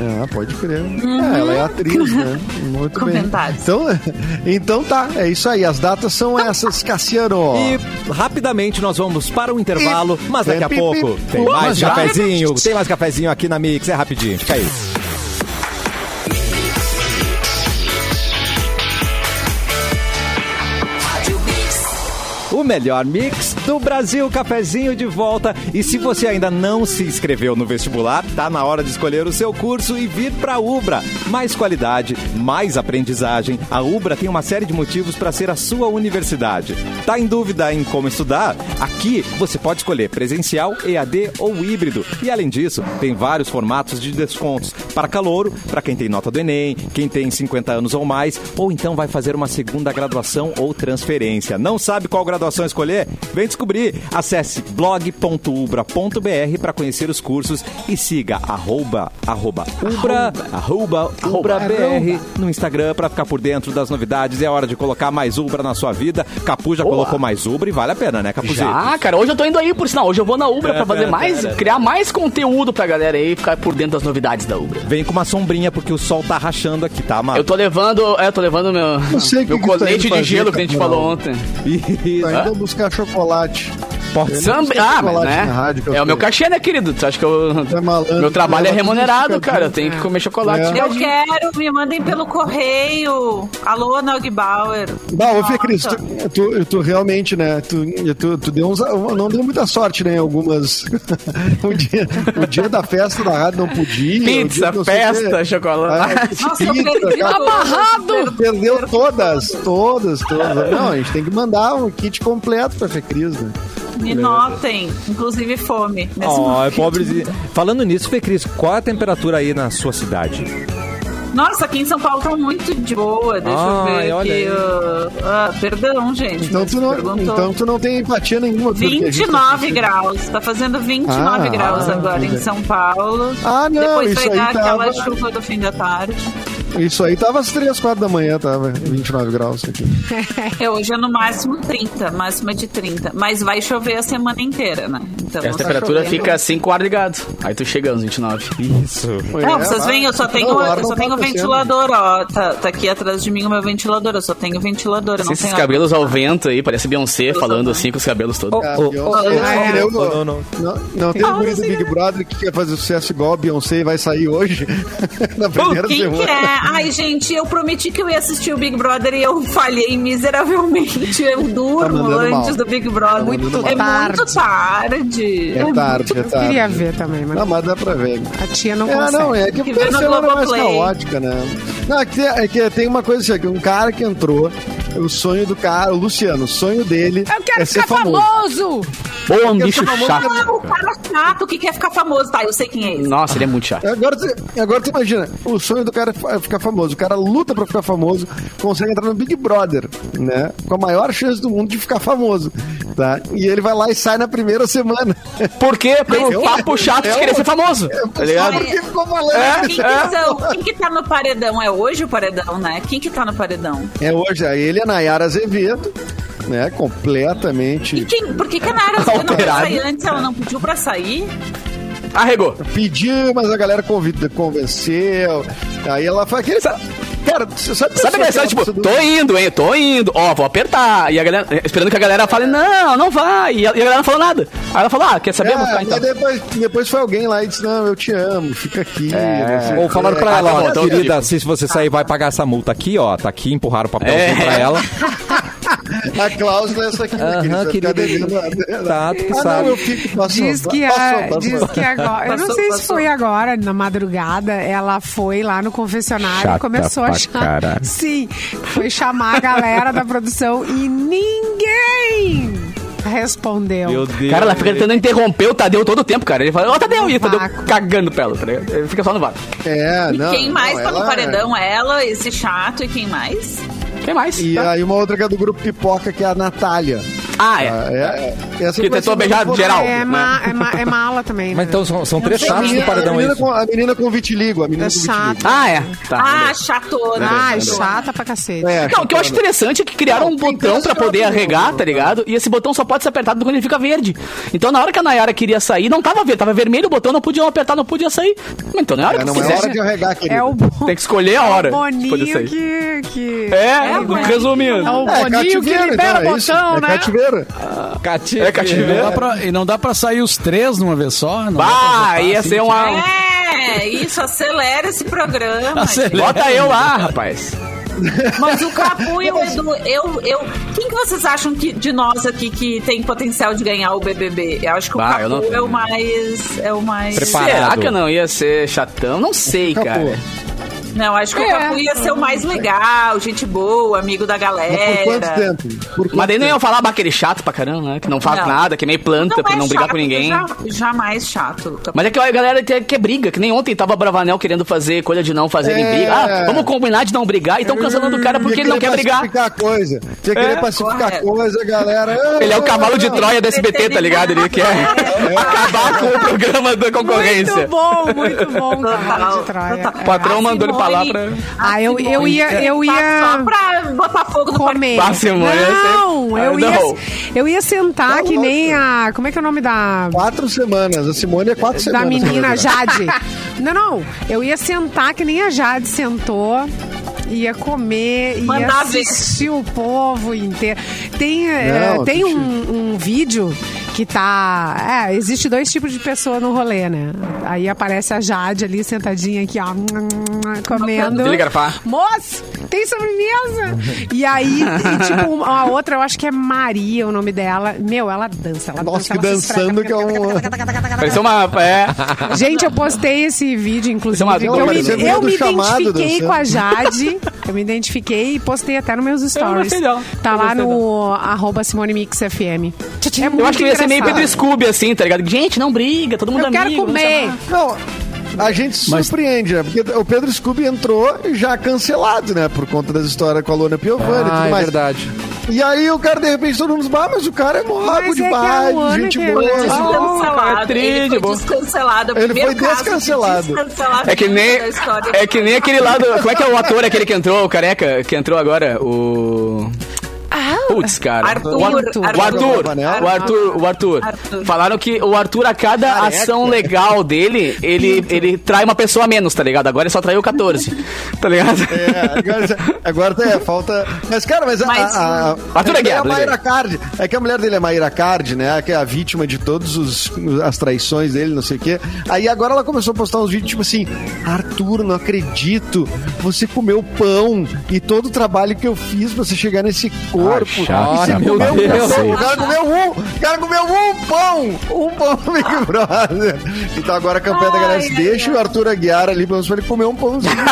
D: Ah, pode crer. É, ela é atriz, né? Muito bem.
F: Comentários.
D: Então, então tá, é isso aí. As datas são essas, Cassiano.
A: E rapidamente nós vamos para o intervalo, mas daqui a pouco tem mais cafezinho, tem mais cafezinho aqui na Mix, é rapidinho, fica aí. Melhor mix do Brasil, cafezinho de volta. E se você ainda não se inscreveu no vestibular, tá na hora de escolher o seu curso e vir para Ubra. Mais qualidade, mais aprendizagem. A Ubra tem uma série de motivos para ser a sua universidade. Tá em dúvida em como estudar? Aqui você pode escolher presencial, EAD ou híbrido. E além disso, tem vários formatos de descontos para calouro, para quem tem nota do Enem, quem tem 50 anos ou mais, ou então vai fazer uma segunda graduação ou transferência. Não sabe qual graduação escolher? Vem descobrir. Acesse blog.ubra.br para conhecer os cursos e siga arroba, arroba ubra, arroba, ubra BR no Instagram para ficar por dentro das novidades. É hora de colocar mais Ubra na sua vida. Capu já colocou mais Ubra e vale a pena, né, Capuzinho?
C: Já, cara, hoje eu tô indo aí, por sinal. Hoje eu vou na Ubra pra fazer mais, criar mais conteúdo pra galera aí, ficar por dentro das novidades da Ubra.
A: Vem com uma sombrinha porque o sol tá rachando aqui, tá, mano?
C: Eu tô levando, é, eu tô levando meu, meu
D: tá
C: colete de gelo que a gente falou ontem.
A: Isso.
D: Tá buscar chocolate. Eu não
C: Sambi...
D: sei
C: Ah, mas, né?
D: rádio eu
C: é o meu cachê, né, querido? Tu acha que eu...
D: É malandro,
C: meu trabalho é
D: tudo
C: remunerado, cara. Eu tenho que comer chocolate.
D: É.
F: Eu quero, me mandem pelo correio. Alô, Nog Bauer.
D: Bah, ô Fê. Cris, tu, tu, tu realmente, né? Tu, tu, tu deu uns, não deu muita sorte, né? em Algumas. o, dia, o dia da festa da rádio não podia.
C: Pizza,
D: não
C: festa, chocolate.
D: Ah,
F: Nossa, eu
D: pizza,
F: perdi
D: cara.
F: todas.
D: Perdeu todas, todas, todas. Não, a gente tem que mandar um kit completo pra Fê Cris, né?
F: Me notem, inclusive fome.
A: Ó, é pobrezinho. Falando nisso, Fê Cris, qual a temperatura aí na sua cidade?
F: Nossa, aqui em São Paulo tá muito de boa. Deixa
A: Ai,
F: eu ver aqui. uh, ah, perdão, gente.
D: Então tu, não,
F: perguntou.
D: então tu não tem empatia nenhuma. pelo que a gente tá
F: 29 graus. Tá fazendo 29
D: Ah,
F: graus
D: ah,
F: agora em. São Paulo.
D: Ah, não,
F: Depois
D: isso
F: vai
D: aí
F: dar aquela
D: tava-
F: chuva do fim da tarde.
D: Isso aí tava às 3, 4 da manhã, tava 29 graus aqui.
F: É, hoje é no máximo 30, máxima de 30. Mas vai chover a semana inteira, né? Então,
C: A
F: tá
C: temperatura
F: chovendo.
C: fica 5 horas ligado. Aí tu chega aos 29.
A: Isso.
F: Não, vocês veem, eu só tenho,
D: Não,
F: eu só
D: tá
F: tenho
D: aquecendo.
F: ventilador, ó. Tá, tá aqui atrás de mim o meu ventilador. Eu só tenho ventilador. Eu não
C: Esses
F: tenho
C: cabelos ao vento aí, parece Beyoncé falando assim com os cabelos todos.
A: Oh,
F: oh,
D: é,
A: Não, não, não.
D: Não, não tem o do Big Brother que quer fazer sucesso igual a Beyoncé e vai sair hoje na primeira
F: Quem
D: semana.
F: que é? Ai, gente, eu prometi que eu ia assistir o Big Brother e eu falhei miseravelmente. Eu
D: Tá
F: durmo
D: mandando
F: antes
D: mal.
F: do Big Brother.
B: Muito
F: é
B: tarde.
F: muito tarde.
D: É tarde, é
B: Eu
D: tarde.
B: queria ver também, mas
D: Não, mas dá pra ver.
B: a tia não
D: É,
B: consegue.
D: não, é que
F: Que
D: a
F: vê no
D: semana é mais caótica, né? Não, é que, é que tem uma coisa assim, que um cara que entrou, o sonho do cara, o Luciano, o sonho dele
B: Eu quero
D: é ser
B: ficar
D: famoso.
B: famoso!
C: Pô, um bicho chato.
F: Ah, o cara chato que quer ficar famoso. Tá, eu sei quem é esse.
C: Nossa, ele é muito chato.
D: Agora, tu- agora tu imagina, o sonho do cara é é ficar famoso. O cara luta pra ficar famoso, consegue entrar no Big Brother, né? Com a maior chance do mundo de ficar famoso, tá? E ele vai lá e sai na primeira semana.
C: Por quê? Pelo
D: Eu-
C: papo chato de
D: eu-
C: querer ser famoso. Tá ligado?
D: Porque ficou falando.
F: Quem que, são? Quem que tá no paredão? É hoje o paredão, né? Quem que tá no paredão?
D: É hoje, aí ele é Nayara Azevedo, né?
F: E
D: Completamente.
F: quem, por que, que a Nara Azevedo não quer
C: Alterado.
F: sair antes? Ela não pediu pra sair?
C: Arregou.
D: Pediu, mas a galera convida, convenceu. Aí ela foi aquele. Cara, sabe,
C: Sabe história,
D: que
C: tipo,
D: ela
C: tô indo, hein, tô indo, ó, vou apertar. E a galera, esperando que a galera fale, não, não vai. E a, e a galera não falou nada. Aí ela falou, ah, quer
D: do-
C: saber?
D: É,
C: ficar então.
D: depois, depois foi alguém lá e disse: Não, eu te amo, fica aqui. sei o
A: Ou falaram pra
C: Ah,
A: ela, ó,
C: então
A: querida,
C: tipo-
A: se você sair, vai pagar essa multa aqui, ó. Tá aqui, empurraram o papelzinho
C: É.
A: pra ela.
D: A cláusula é essa aqui, fica devendo-
A: Tá, tu que
D: Ah,
A: sabe.
D: não, eu fico passou,
B: Diz que,
D: passou,
B: a,
D: passou.
B: diz que agora. Eu não
F: Passou,
B: sei se foi agora, na madrugada, ela foi lá no confessionário
A: Chata
B: e começou a chamar.
A: caralho.
B: Sim, foi chamar a galera da produção e ninguém respondeu.
A: Meu Deus.
C: Cara, ela fica tentando interromper o Tadeu todo o tempo, cara. Ele fala, ó, Tadeu, e o Tadeu
B: Vácuo.
C: cagando pra ela, tá ligado? Ele fica só no vácuo.
D: É, não.
F: quem mais
D: não,
F: tá no
D: ela-
F: paredão? Ela, esse chato e quem mais?
C: Quem mais?
D: E
C: Tá.
D: aí uma outra que é do grupo Pipoca, que é a Natália.
C: Ah, é.
D: Ah, é, é, essa
C: Que tentou beijar geral.
B: É,
C: né?
B: ma- é, ma- é mala também.
A: Mas
B: né?
A: então são, são três chatos
F: é.
D: A
A: paredão,
D: menina,
A: isso.
D: com, a menina com vitiligo, a menina
B: É
D: com vitiligo.
B: chato.
C: Ah, é. Tá.
F: Ah, chatona.
B: Ai,
F: chatona.
B: chata pra cacete.
D: É,
C: Não, o que eu acho interessante é que criaram um botão pra poder arregar, tá ligado? E esse botão só pode ser apertado quando ele fica verde. Então na hora que a Nayara queria sair, não tava verde, tava vermelho o botão, não podia apertar, não podia sair. Então na hora
D: É,
C: que
D: não
C: tu
D: é
C: quiser,
D: hora de arregar, querido.
B: É o bom.
C: tem que escolher a hora.
B: É o Boninho que. que...
C: É, resumindo.
B: É o
D: É,
B: Boninho que
D: cativeiro,
B: libera
D: então,
B: o
D: é
B: botão,
D: é
B: né?
D: Cativeiro.
A: Cati-
C: É
E: E
C: cativeiro.
E: não, dá pra, e não dá pra sair os três numa vez só? Não
C: Bah, ia
E: assim,
C: ser uma.
F: É, isso, acelera esse programa.
E: Acelera.
C: Bota eu lá, rapaz.
F: Mas o Capu e o Edu, eu, eu. Quem que vocês acham que, de nós aqui que tem potencial de ganhar o BBB? Eu acho que o
C: Ah, eu
F: Capu
C: não-
F: é o mais. É o mais.
A: Preparado.
C: Será que eu não ia ser chatão? Não sei, cara.
F: Não, acho que o
B: É.
F: Capu ia ser o mais legal, gente boa, amigo da
D: Mas
F: galera.
D: por quanto tempo? Por quanto
C: Mas daí não iam falar aquele chato pra caramba, né? Que não faz
F: Não.
C: nada, que é meio planta pra
F: é
C: não brigar
F: chato,
C: com ninguém.
F: já- jamais chato.
C: Mas é que a galera quer, quer briga, que nem ontem tava Bravanel querendo fazer coisa de não fazer
D: É.
C: briga. Ah, vamos combinar de não brigar e estão cancelando o cara porque
D: Ia
C: ele não quer brigar.
D: pacificar a coisa. Você
C: É,
D: querer pacificar a
F: correto.
D: coisa, galera.
C: Ele é o cavalo de
D: Não,
C: Troia da SBT, tá ligado? Ele quer acabar com o programa da concorrência.
B: Muito bom, muito bom, cavalo de Troia.
F: Total.
C: O patrão
F: A
C: mandou ele pra lá
F: Simone-
C: pra.
B: Ah, eu, eu ia, eu ia
F: Só pra botar fogo no
B: comer.
C: Ah,
B: Não,
C: sei.
B: eu
C: Ah,
B: ia,
C: não.
B: eu ia sentar
D: Tá
B: que nem
D: louco.
B: a. Como é que é o nome da.
D: Quatro semanas. A Simone é quatro
B: Da
D: semanas.
B: menina
D: né?
B: Jade. Não, não. Eu ia sentar que nem a Jade sentou. Ia comer, ia
F: Mandar ver.
B: assistir o povo inteiro. Tem, eh,
D: Não,
B: tem
D: Titi.
B: um, um vídeo que tá. É, existe dois tipos de pessoa no rolê, né? Aí aparece a Jade ali sentadinha aqui, ó, comendo. Moço, tem sobremesa! E aí, e, tipo, a outra, eu acho que é Maria o nome dela. Meu, ela dança. Ela
D: Nossa,
B: dança,
D: que dançando que é um.
C: Pareceu uma. É.
B: Gente, eu postei esse vídeo, inclusive.
C: Uma-
B: eu me, eu me identifiquei com a Jade. Eu me identifiquei e postei até nos meus stories. Tá
C: Eu
B: lá no arroba Simone Mix FM. É
C: Eu
B: muito
C: acho que ia ser meio. Pedro Scooby, assim, tá ligado? Gente, não briga, todo mundo
B: Eu quero
C: amigo. vamos
B: comer.
C: chamar.
D: Não, a gente se
E: Mas-
D: surpreende, né? Porque o Pedro Scooby entrou já cancelado, né? Por conta das histórias com a Luana Piovani e
A: Ah,
D: tudo
A: é
D: mais.
A: verdade.
D: E aí o cara, de repente, todo mundo diz, ah, mas o cara é água de
B: é
D: baile,
B: Luana
D: gente
B: é
D: boa.
C: é triste,
F: ele foi descancelado. É
D: Ele foi descancelado.
C: É que nem, é que nem aquele lado. Como é que é o ator aquele que entrou, o careca, que entrou agora? O. Putz, cara.
F: Arthur,
C: o, Ar-
F: Arthur.
C: o Arthur. O Arthur. O Arthur.
F: Arthur.
C: Falaram que o Arthur, a cada
D: Careca.
C: ação legal dele, ele, ele trai uma pessoa a menos, tá ligado? Agora ele só traiu 14. Tá ligado?
D: É, agora, agora é, falta. Mas, cara, mas,
F: Mas,
D: a. a,
C: Arthur
D: é,
C: Aguiar,
D: a Mayra. Card. É que a mulher dele é Mayra Card, né? Que é a vítima de todas as traições dele, não sei o quê. Aí agora ela começou a postar uns vídeos tipo assim: Arthur, não acredito. Você comeu pão e todo o trabalho que eu fiz pra você chegar nesse corpo.
C: Ah, chato.
A: meu
D: um
A: Deus.
D: pão. O cara comeu um, o cara comeu um pão. Um pão no Big Brother. Então agora a campanha da galera
F: Ai,
D: deixa o Arthur Aguiar ali, vamos pra ele comer um pãozinho. né?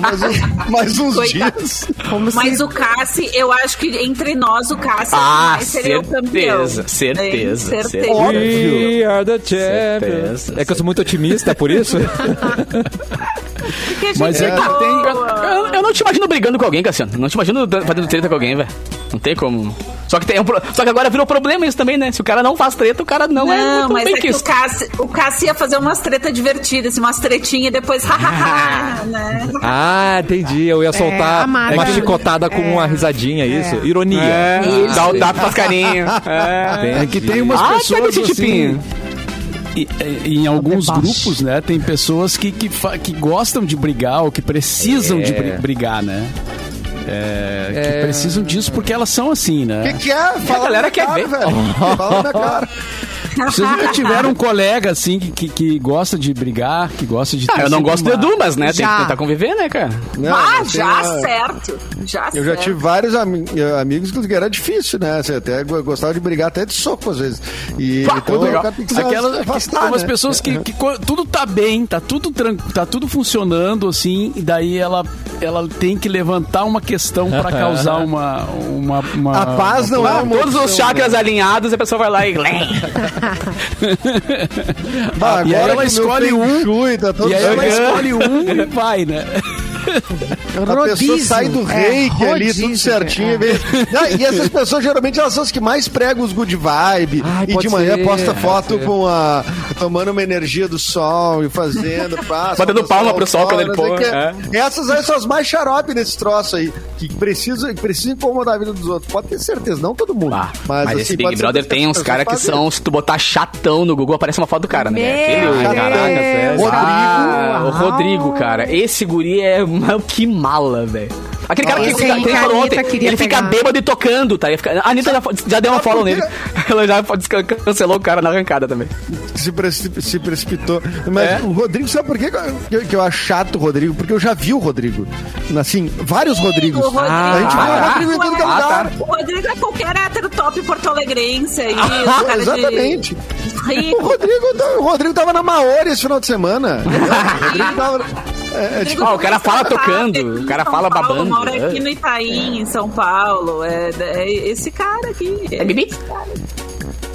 D: Mais uns, mais uns
F: Coitado.
D: dias.
B: Como
F: Mas
B: se...
F: o Cassi, eu acho que entre nós, o Cassi
C: Ah,
F: mais seria o campeão.
C: certeza, certeza,
F: É,
C: certeza.
D: Óbvio.
A: We are the champions.
C: Certeza,
A: É que eu sou muito otimista, é por isso?
F: Porque a gente
E: Mas é que tem-
C: Eu, eu não te imagino brigando com alguém, Cassiano. Não te imagino fazendo treta com alguém, velho. Não tem como. Só que, tem um pro- Só que agora virou problema isso também, né? Se o cara não faz treta, o cara não, é
F: Não, mas
C: bem
F: é que o
C: quisto.
F: Cassi, o Cassi ia fazer umas tretas divertidas, assim, umas tretinhas e depois hahaha, né?
A: Ah, entendi. Eu ia soltar
B: amada.
A: uma chicotada com
B: É.
A: uma risadinha, isso. Ironia.
C: É,
F: Isso.
C: dá, dá faz carinho. É.
E: É que tem umas
C: Ah,
E: pessoas
C: cadê esse
E: assim,
C: tipinho?
E: E- e- em alguns grupos, né, tem pessoas que, que, fa- que gostam de brigar ou que precisam de bri- brigar, né? É, Que precisam disso porque elas são assim,
D: O
E: né?
D: que, que é? Fala
C: galera
D: na
C: quer
D: cara,
C: ver.
D: velho. Fala na cara.
E: Vocês nunca tiveram um colega assim que, que, que gosta de brigar, que gosta de.
C: Ah,
E: ter
C: eu não gosto do
E: uma-
C: Edu, mas né, tem
B: Já.
C: que tentar conviver, né, cara?
D: Não,
F: ah,
D: eu
F: já
D: tenho
F: certo. Já
D: Eu já
F: certo.
D: tive vários ami- amigos que era difícil, né? Você até go- gostava de brigar até de soco às vezes. E
C: Pá,
D: então
C: legal.
E: Aquelas
D: afastar,
E: umas
D: né?
E: pessoas que, que tudo tá bem, tá tudo tá tudo funcionando assim, e daí ela ela tem que levantar uma questão pra causar uma uma, uma
D: A paz não é uma
C: Todos os chakras
D: né?
C: alinhados, a pessoa vai lá e.
D: Bah, agora
E: ela escolhe um,
D: tá
E: E aí ela escolhe um e vai, né?
D: A pessoa sai do
B: É,
D: reiki ali,
B: rodízio,
D: tudo certinho.
B: é.
D: e essas pessoas, geralmente, elas são as que mais pregam os good vibe.
C: Ai,
D: e de manhã
C: ser,
D: posta foto
C: ser.
D: com a... Tomando uma energia do sol e fazendo... Pá,
C: Batendo palma pro sol quando ele
D: o quê. Essas aí são as mais xarope nesse troço aí. Que precisam, que precisam incomodar a vida dos outros. Pode ter certeza, não todo mundo.
C: Ah,
D: mas,
C: mas,
D: assim,
C: esse Big Brother tem uns caras que são, se tu botar chatão no Google, aparece uma foto do cara, né?
B: Meu
C: Aquele, caraca.
D: Rodrigo.
C: Ah, o. Rodrigo, cara. Esse guri é mal que mala, velho. Aquele cara que fica, que falou ontem, ele fica
B: pegar.
C: bêbado e tocando, tá? Fica- A Anitta já, já deu uma
D: Ah,
C: follow nele. Ela já cancelou o cara na arrancada também.
D: se, preci- se precipitou. Mas
C: É?
D: o Rodrigo, sabe por quê que eu, que eu acho chato o Rodrigo? Porque eu já vi o Rodrigo. Assim, vários Rodrigos.
F: O Rodrigo,
C: Ah,
D: a gente vê o
C: ah,
D: Rodrigo em tudo que é
F: ah,
D: lugar.
F: O Rodrigo é qualquer hétero top porto-alegrense aí.
D: Ah,
F: o cara de-
D: exatamente. O
F: Rico.
D: Rodrigo, tá- o Rodrigo tava na Maori esse final de semana. o Rodrigo tava. É, é, tipo,
C: Ah, o cara fala tocando, o cara fala
F: Paulo,
C: babando,
F: Mora
C: é.
F: aqui no Itaim, em São Paulo. É, é esse cara aqui.
C: É Bibi?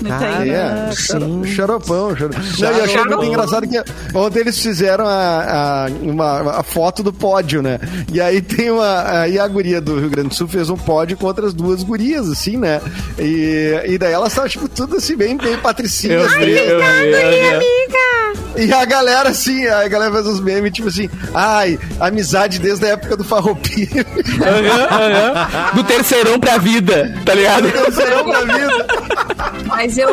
D: É,
B: sim.
D: xaro- xaropão. xaro- Não, e eu achei muito engraçado que ontem eles fizeram a, a, uma, a foto do pódio, né? E aí tem uma. Aí a guria do Rio Grande do Sul fez um pódio com outras duas gurias, assim, né? E, e daí elas estavam, tipo, tudo assim, bem, bem patricinhas.
C: Vi, eu vi, eu vi.
D: E a galera, assim, a galera fez uns memes, tipo assim, ai, amizade desde a época do Farroupilha.
C: Aham, aham. Do terceirão pra vida, tá ligado?
D: Serão pra vida.
F: Mas eu.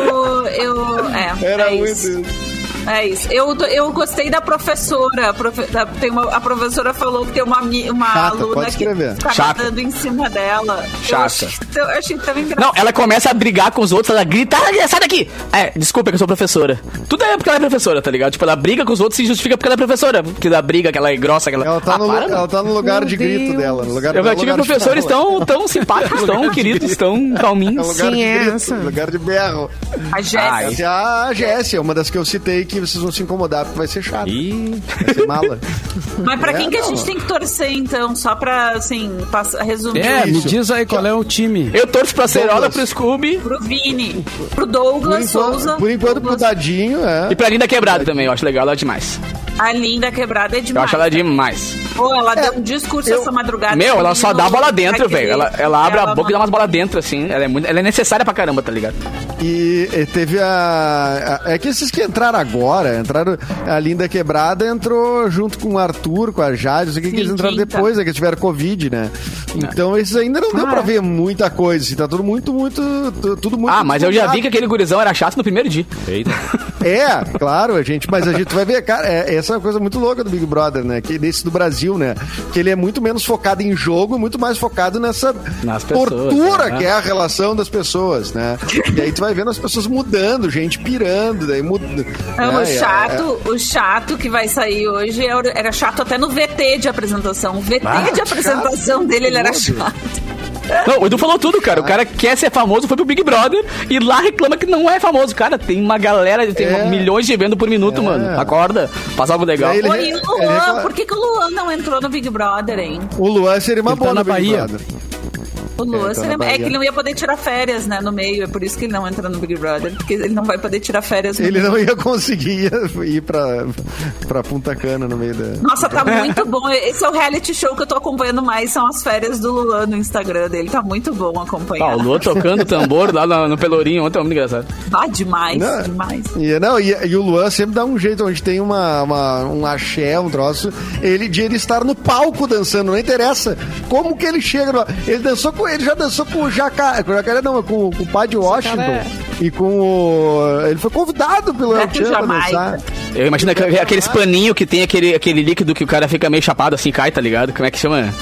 F: eu é,
D: Era
F: é
D: muito
F: isso.
D: isso.
F: É isso. Eu, eu gostei da professora. Da- tem uma, a professora falou que tem uma, uma
D: Chata,
F: aluna
D: pode
F: que
D: escrever.
F: ficava
C: Chata.
F: dando em cima dela. Eu
C: Chata.
F: achei, eu achei tão engraçado.
C: Não, ela começa a brigar com os outros, ela grita, ah, sai daqui! É, desculpa, é que eu sou professora. Tudo é porque ela é professora, tá ligado? Tipo, ela briga com os outros e se justifica porque ela é professora. Porque ela briga, que ela é grossa, que ela...
D: Ela tá,
C: Ah,
D: no,
C: para,
D: ela tá no lugar
B: Meu
D: de grito
B: Deus.
D: dela. No lugar
C: Eu já tive
D: lugar de
C: professores tão, tão simpáticos, tão queridos, tão
D: É
C: calminhos.
D: lugar de
B: Sim,
D: grito,
B: essa.
D: lugar de berro.
F: A Jéssica.
D: É a Jéssica, uma das que eu citei que vocês vão se incomodar porque vai ser chato.
A: Ih,
D: Vai ser mala.
F: Mas pra
D: É,
F: quem que a gente tem que torcer, então? Só pra, assim, passa, resumir.
E: É, me
D: Isso.
E: diz aí qual é o time.
C: Eu torço pra Cerola, pro Scooby
F: Pro Vini, pro
D: Por
F: Douglas Souza.
D: enquanto, por enquanto pro
F: Douglas,
D: Dadinho, é.
C: e pra Linda Quebrada também, eu acho legal ela demais.
F: A linda quebrada é
C: Eu
F: demais.
C: acho ela demais.
F: Pô, ela
D: É,
F: deu um discurso
D: eu-
F: essa madrugada.
C: Meu, ela só dá bola dentro, velho. Ela, ela abre a boca e dá umas bolas dentro, assim. Ela é, muito, ela é necessária pra caramba, tá ligado?
D: E, e teve a, a- É que esses que entraram agora, entraram. A Linda Quebrada entrou junto com o Arthur, com a Jade, não sei o que, eles entraram
F: quinta.
D: depois, é que eles tiveram Covid, né? Então esses ainda não deu
F: Ah,
D: pra
F: é.
D: ver muita coisa, assim, tá tudo muito, muito. tu- Tudo muito.
C: Ah, mas eu já vi que aquele gurizão era chato no primeiro dia.
A: eita.
D: É, claro, a gente, mas a gente vai ver, cara, é- essa é uma coisa muito louca do Big Brother, né? Que desse do Brasil, né? Que ele é muito menos focado em jogo, muito mais focado nessa
C: Nas pessoas,
D: tortura
C: né?
D: que é a relação das pessoas, né? E aí tu vai vendo as pessoas mudando, gente pirando, daí muda.
F: Não,
D: né?
F: o
D: É-
F: chato, o chato que vai sair hoje era chato até no VT de apresentação. O VT
C: Ah,
F: de apresentação dele, ele era chato.
C: Não, o Edu falou tudo, cara. O cara quer ser famoso, foi pro Big Brother e lá reclama que não é famoso. Cara, tem uma galera, tem
D: É.
C: milhões de vendo por minuto,
D: É.
C: mano. Acorda, faz algo legal.
D: Ele-
F: e o
D: ele
F: Luan?
D: reclama-
F: Por que, que o Luan não entrou no Big Brother, hein?
D: O Luan seria uma
E: Ele
D: boa
E: tá
D: no
E: na
D: Big
E: Bahia.
D: Brother.
F: O Luan
D: tá
F: seria-
D: na
F: é que ele não ia poder tirar férias, né, no meio. É por isso que ele não entra no Big Brother. Porque ele não vai poder tirar férias. no
D: Ele
F: meio.
D: não ia conseguir ir pra, pra Punta Cana no meio da.
F: Nossa, tá muito bom. Esse é o reality show que eu tô acompanhando mais, são as férias do Luan no Instagram dele. Tá muito bom
C: Tá,
F: acompanhar.
C: o Lua tocando tambor lá no, no Pelourinho ontem, é muito engraçado.
F: Ah, demais,
D: Não.
F: demais.
D: E, não, e, e o Luan sempre dá um jeito, onde tem uma, uma- um axé, um troço, ele de ele estar no palco dançando, não interessa como que ele chega. No, ele dançou com com, ele já dançou com o Jacaré, com o Jacaré não, com, com o pai de Washington.
B: Jacaré.
D: E com o. Ele foi convidado pelo
F: É
D: El
F: que
D: Chan pra dançar.
C: Eu imagino que- aqueles paninhos que tem aquele, aquele líquido que o cara fica meio chapado assim, cai, tá ligado? Como é que chama?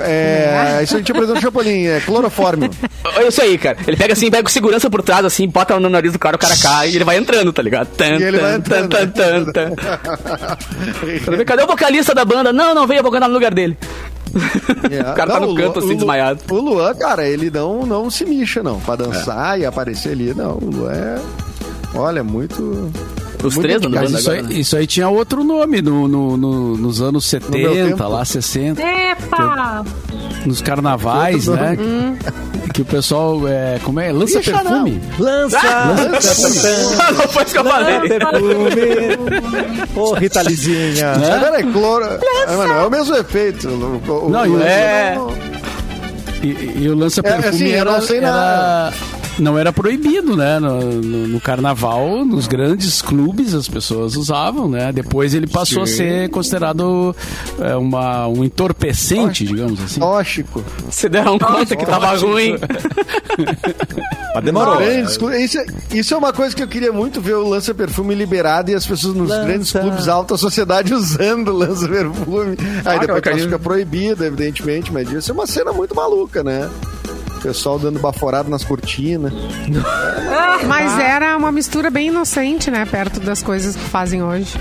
D: É, isso a gente aprendeu no Chapolin, é clorofórmio.
C: Olha isso aí, cara. Ele pega assim, pega com segurança por trás, assim, bota no nariz do cara, o cara cai e ele vai entrando, tá ligado? Tan,
D: E ele vai entrando.
C: tan, tan, tan, tan. Cadê o vocalista da banda? Não, não, veio, eu vou cantar no lugar dele.
D: É.
C: O cara tá
D: Não,
C: no
D: o
C: canto,
D: Lu-
C: assim, desmaiado.
D: O Luan, cara, ele não, não se mixa, não. Pra dançar e aparecer ali, não. O Luan é. Olha, muito.
C: Os
D: Muito
C: três no
E: isso
C: agora,
E: aí,
C: né?
E: isso aí tinha outro nome no, no- no- nos anos
D: meu
E: 70,
D: tempo.
E: lá 60,
F: Epa!
E: nos carnavais,
D: Outro
E: né? Que o pessoal, é, como é? Lança
D: Ixi,
E: perfume.
A: Lança!
C: Ah, não foi isso que eu falei.
A: Perfume! Ô, Rita Lizinha!
E: Né?
D: Agora é cloro. É, mas não é o mesmo efeito. O- o-
E: Não, o-
C: É.
E: E, e o lança
D: É,
E: perfume
D: assim, eu
E: era,
D: não sei
E: era- não era proibido, né? No, no- no carnaval, nos grandes clubes as pessoas usavam, né? Depois ele passou a ser considerado é, uma, um entorpecente, digamos assim.
D: Tóxico.
C: Se deram conta que tava ruim.
A: Mas demorou.
D: Grandes clubes. Isso, é- isso é uma coisa que eu queria muito ver o lança-perfume liberado e as pessoas nos
A: Lança.
D: grandes clubes alta sociedade usando o lança-perfume. Aí depois
C: cara,
D: fica proibido, evidentemente, mas isso é uma cena muito maluca, né? O pessoal dando baforado nas cortinas.
B: Mas era uma mistura bem inocente, né? Perto das coisas que fazem hoje.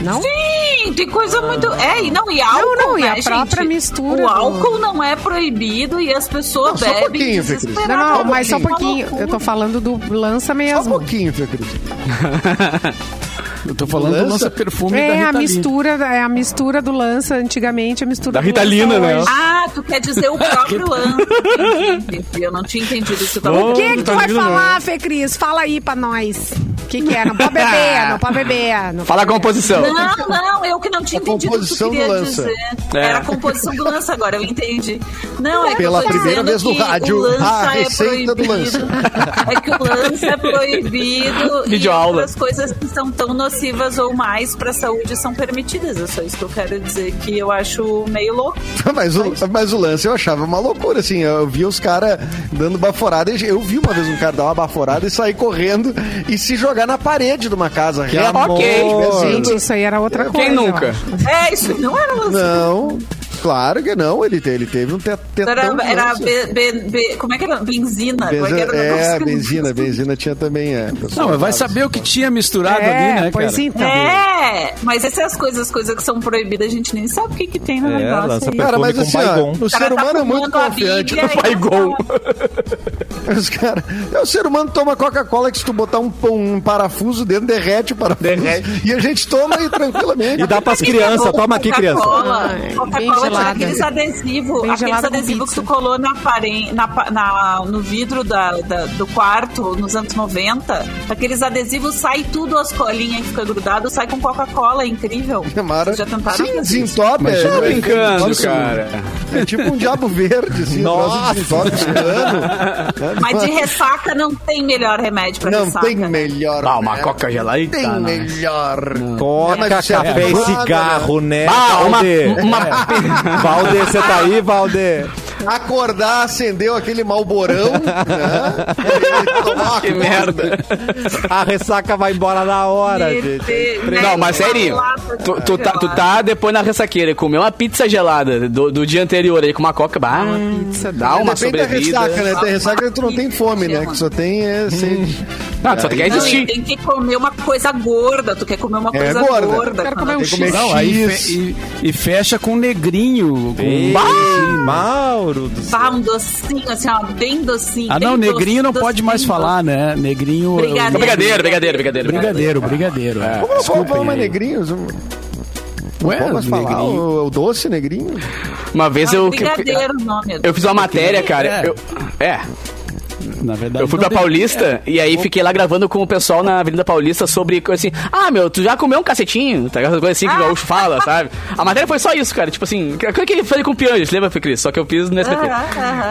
B: Não?
F: Sim, tem coisa muito. É, e não, e álcool.
B: não, e
F: né,
B: a própria
F: gente?
B: mistura
F: O
B: do-
F: álcool não é proibido e as pessoas
D: Não, só um
F: bebem.
D: pouquinho, Fê Cris.
B: Não, não, mas só um pouquinho. Eu tô falando do lança
D: Só um
B: mesmo.
D: pouquinho, Fê Cris.
E: Eu tô falando do
D: Lança-
E: lança perfume da
B: É
E: Rita
B: a
E: Lee.
B: mistura, é a mistura do lança antigamente, a mistura
C: Da
B: do
C: Rita
B: lança
C: Lina, né?
F: Ah, tu quer dizer o próprio. Entendi, entendi. Eu não tinha entendido isso. Tava
B: O que, que tu vai falar, Fê Cris? Fala aí pra nós. O que, que é? Não pode beber, não pode beber. Não
C: Fala a composição.
F: Não, não, eu que não tinha
D: A
F: entendido o que tu
D: composição do
F: queria
D: lança.
F: dizer.
C: É.
F: Era a composição do lança agora, eu entendi. Não, é que
D: Pela primeira vez no rádio,
F: lança
D: a
F: é
D: receita do
F: proibido. É que o lança é proibido e
C: Videoaula.
F: outras coisas que são tão nocivas ou mais pra saúde são permitidas. É só isso que eu quero dizer, que eu acho meio louco.
D: Mas o, mas o lance eu achava uma loucura, assim. Eu via os caras dando baforada. Eu vi uma vez um cara dar uma baforada e sair correndo e se jogar na parede de uma casa. reto.
C: ok.
B: Gente, isso aí era outra coisa.
C: Quem nunca?
F: É, isso não era lança.
D: Não, claro que não. Ele, te- ele teve um te- tetão
F: Era, era be- be- be- como é que era? Benzina. Como é, que era
D: É, benzina, benzina tinha também, é.
E: Não, mas vai saber o que tinha misturado
B: É,
E: ali, né,
B: pois
E: cara?
B: então.
F: É, mas essas coisas, coisas que são proibidas, a gente nem sabe o que, que tem no
A: É,
F: negócio.
D: Cara, mas assim, ó, o ser
F: tá
D: humano é muito confiante.
F: Bíblia e
C: Baygon.
D: Os cara, é, o ser humano toma Coca-Cola que se tu botar um, um parafuso dentro, derrete o parafuso.
C: Derrete.
D: E a gente toma aí tranquilamente.
A: E dá pras crianças, toma aqui, criança.
F: Coca-Cola, aqueles adesivos, aqueles adesivos que tu colou na parede, na, na- no vidro da, da- do quarto nos anos 90. Aqueles adesivos sai tudo as colinhas que fica grudado, sai com Coca-Cola, é incrível.
D: Mara.
F: Vocês já tentaram
D: Sim, desentope.
E: Mas
D: é, é,
C: Brincando,
D: nossa,
C: cara.
D: É tipo um diabo verde, assim.
A: Nossa.
D: Um desentope.
F: Mas de ressaca não tem melhor remédio pra
D: Não
F: ressaca.
D: tem melhor.
C: Ah, uma
D: né?
C: coca gelada.
D: Tem
C: não.
D: melhor.
A: Coca,
D: é
A: café e cigarro, né,
C: Ah, uma,
A: Valde?
C: uma,
A: Valde, você tá aí, Valde?
D: Acordar, acendeu aquele malborão, né? Tomar
C: Que
D: uma
C: merda.
A: A ressaca vai embora na hora, gente.
C: Não, mas sério, tu, tu, tá, tu tá depois na ressaqueira, comeu uma pizza gelada do, do dia anterior aí com uma coca, bah,
B: pizza
C: dá uma
D: Depende da
C: sobrevida.
D: ressaca, né? Tem ressaca que tu não tem fome, né? Que só tem é, sede.
C: Ah, tu só quer
F: Não,
C: existir.
F: tem que comer uma coisa gorda. Tu quer comer uma
D: É,
F: coisa
D: gorda.
F: gorda.
B: Quero comer um X.
D: comer
E: Não, aí fe- e, e fecha com negrinho. Com...
A: Ei, Mauro do céu.
F: Bah, um docinho, assim, ó, bem docinho.
E: Ah, não, negrinho não pode
F: docinho.
E: mais falar, né? Negrinho.
F: Brigadeiro.
C: Brigadeiro, brigadeiro, brigadeiro.
E: Brigadeiro, brigadeiro. É.
D: Como não
E: Desculpa
D: pode mais
E: aí.
D: negrinhos? Não
E: Ué,
D: pode falar
E: negrinho.
D: o, o doce negrinho?
C: Uma vez
F: Ah,
C: eu.
F: brigadeiro o nome.
C: Eu fiz uma matéria, cara.
E: É.
C: Eu, é,
E: Na verdade,
C: eu fui
E: não
C: pra Paulista e aí fiquei lá gravando com o pessoal na Avenida Paulista sobre coisa assim. Ah, meu, tu já comeu um cacetinho? Tá ligado? Coisa assim que o gaúcho fala, sabe? A matéria foi só isso, cara. Tipo assim, o que ele fez com o Pianges, lembra, Cris? Só que eu fiz no SBT.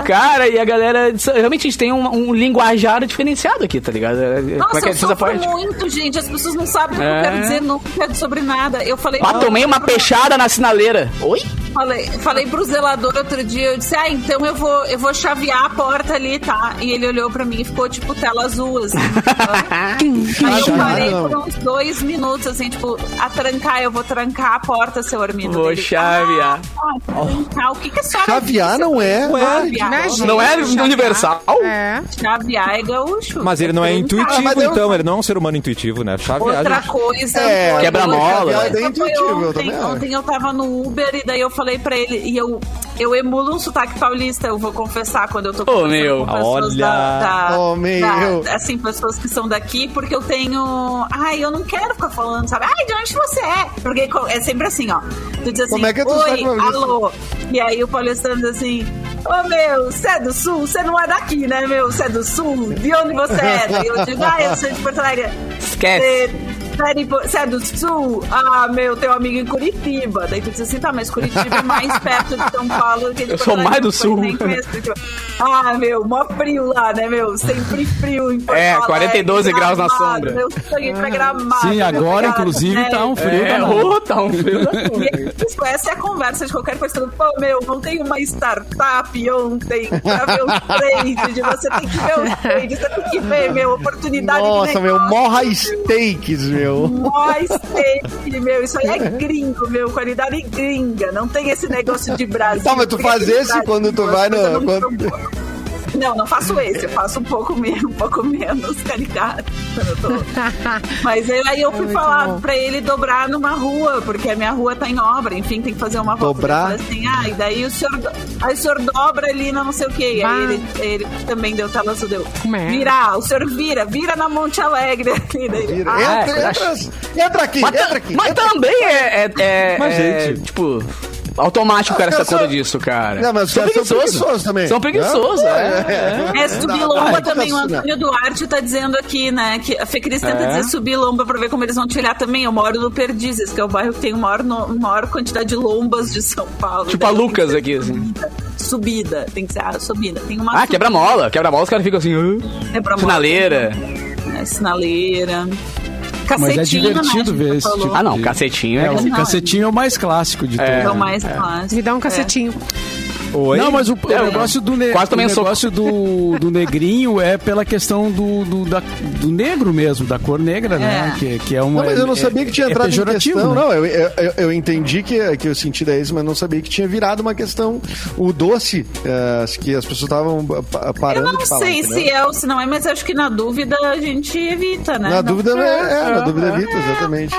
C: Cara, e a galera. Realmente a gente tem um, um linguajar diferenciado aqui, tá ligado? É,
F: Nossa,
C: Como é que é
F: eu sofro
C: parte?
F: muito, gente. As pessoas não sabem o que
C: É.
F: eu quero dizer nunca sobre nada. Eu falei... Não,
C: tomei uma
F: não,
C: peixada na sinaleira. Oi?
F: Falei, falei pro zelador outro dia, eu disse, ah, então eu vou, eu vou chavear a porta ali, tá? E ele olhou pra mim e ficou, tipo, tela azul, assim. Aí eu parei por uns dois minutos, assim, tipo, a trancar, eu vou trancar a porta, seu Armindo.
C: Vou
F: Dele,
C: chavear.
F: "Ah, trancar, o que que a senhora
D: Chavear
F: disse?"
D: não é?
F: Chavear.
B: Né, gente?
C: Não é
F: Chavear.
C: universal?
B: É.
F: Chavear é gaúcho.
A: Mas ele não é intuitivo,
D: eu-
A: então. Ele não é um ser humano intuitivo, né? Chavear,
F: Outra
A: gente.
F: coisa.
D: É,
C: quebra-mola.
F: outra
D: É bem intuitivo, eu
F: Ontem,
D: também
F: ontem eu tava no Uber e daí eu falei pra ele, e eu, eu emulo um sotaque paulista, eu vou confessar quando eu tô conversando
C: meu.
A: Olha.
F: da, da-
D: Ô, meu.
F: da- assim, pessoas que são daqui, porque eu tenho. Ai, eu não quero ficar falando, sabe? Ai, de onde você é? Porque é sempre assim, ó. Tu diz assim,
D: Como é que é
F: oi,
D: paulista?"
F: alô. E aí o paulistano diz assim. Ô meu, você é do sul? Você não é daqui, né, meu? Você é do sul? De onde você é? Eu digo, ah, eu sou de Porto Alegre.
C: Esquece.
F: Você é do sul? Ah, meu, um amigo em Curitiba. Daí tu diz assim, tá, mas Curitiba é mais perto de São Paulo que de
C: Eu sou
F: Alegre,
C: mais do sul.
F: Curitiba. Ah, meu, mó frio lá, né, meu? Sempre frio em Porto
C: É,
F: Alegre,
C: 42 graus na sombra.
F: Meu sonho pra gramado.
E: Sim, agora,
F: pegar
E: inclusive,
F: neve.
E: tá um frio
C: É,
E: danado.
C: ô, tá um frio da.
F: E isso, essa é a conversa de qualquer pessoa. Pô, meu, não tem uma startup ontem pra ver os trades. Você tem que ver os trades, você tem que ver, meu, oportunidade de
D: Nossa, meu, high stakes, meu.
F: Mó steak, meu. Isso aí é gringo, meu. Qualidade gringa. Não tem esse negócio de Brasil.
D: Tá, mas tu faz esse
F: Brasil,
D: quando tu vai no- quando-.
F: Não, não faço esse. Eu faço um pouco menos, um pouco menos eu tô- Mas aí eu fui
B: muito
F: falar
B: bom.
F: pra ele dobrar numa rua, porque a minha rua tá em obra, enfim, tem que fazer uma volta.
D: Dobrar?
F: Assim, ah, e daí o senhor, aí o senhor dobra ali na não sei o quê. Aí ele, ele também deu tela azul, deu.
B: Como é?
F: Virar, o senhor vira, vira na Monte Alegre aqui. Daí,
D: Vira.
F: ah,
D: entra,
C: é,
D: entra, entra aqui,
C: Mas,
D: entra aqui.
C: mas
D: entra
C: também é, é, é-
A: Mas,
C: é,
A: gente-
C: tipo, automático o cara se conta disso, cara.
D: Não, mas os caras são preguiçosos também.
C: São preguiçosos, é.
F: É, subir
D: Não,
F: lomba
D: não,
F: também. O. Antônio Duarte tá dizendo aqui, né? Que a Fê Cris tenta
C: É?
F: dizer subir lomba pra ver como eles vão te olhar também. Eu moro no Perdizes, que é o bairro que tem a maior, no- maior quantidade de lombas de São Paulo.
C: Tipo a Lucas aqui, assim.
F: subida. Tem que ser a subida. Tem uma
C: Ah, quebra-mola. Quebra-mola, os caras ficam assim, uh,
F: quebra
C: sinaleira.
F: É, sinaleira.
E: Mas é divertido
F: né,
E: ver esse
F: falou.
E: tipo
C: Ah, não,
E: de-
C: cacetinho é.
E: É, o cacetinho é o mais clássico de todos.
F: É o mais clássico.
B: Me dá um
F: É.
B: cacetinho.
A: Oi?
E: Não, mas o, o
C: É,
E: negócio do, ne
C: quase
E: o
C: também é soco.
E: negócio do, do negrinho é pela questão do, do, da- do negro mesmo, da cor negra, né?
F: É.
E: Que, que é uma.
D: Não, mas eu não
E: é-
D: sabia que tinha
E: é
D: entrado em
E: pejorativo,
D: questão.
E: né?
D: Não, eu, eu, eu- eu entendi que, que o sentido é esse, mas não sabia que tinha virado uma questão. O doce, é, que as pessoas estavam pa-
F: Eu
D: parando
F: não
D: de falar.
F: sei
D: entendeu?
F: se é ou se não é, mas acho que na dúvida a gente evita, né?
D: Na
F: Não-
D: dúvida, é, é, na dúvida evita, exatamente.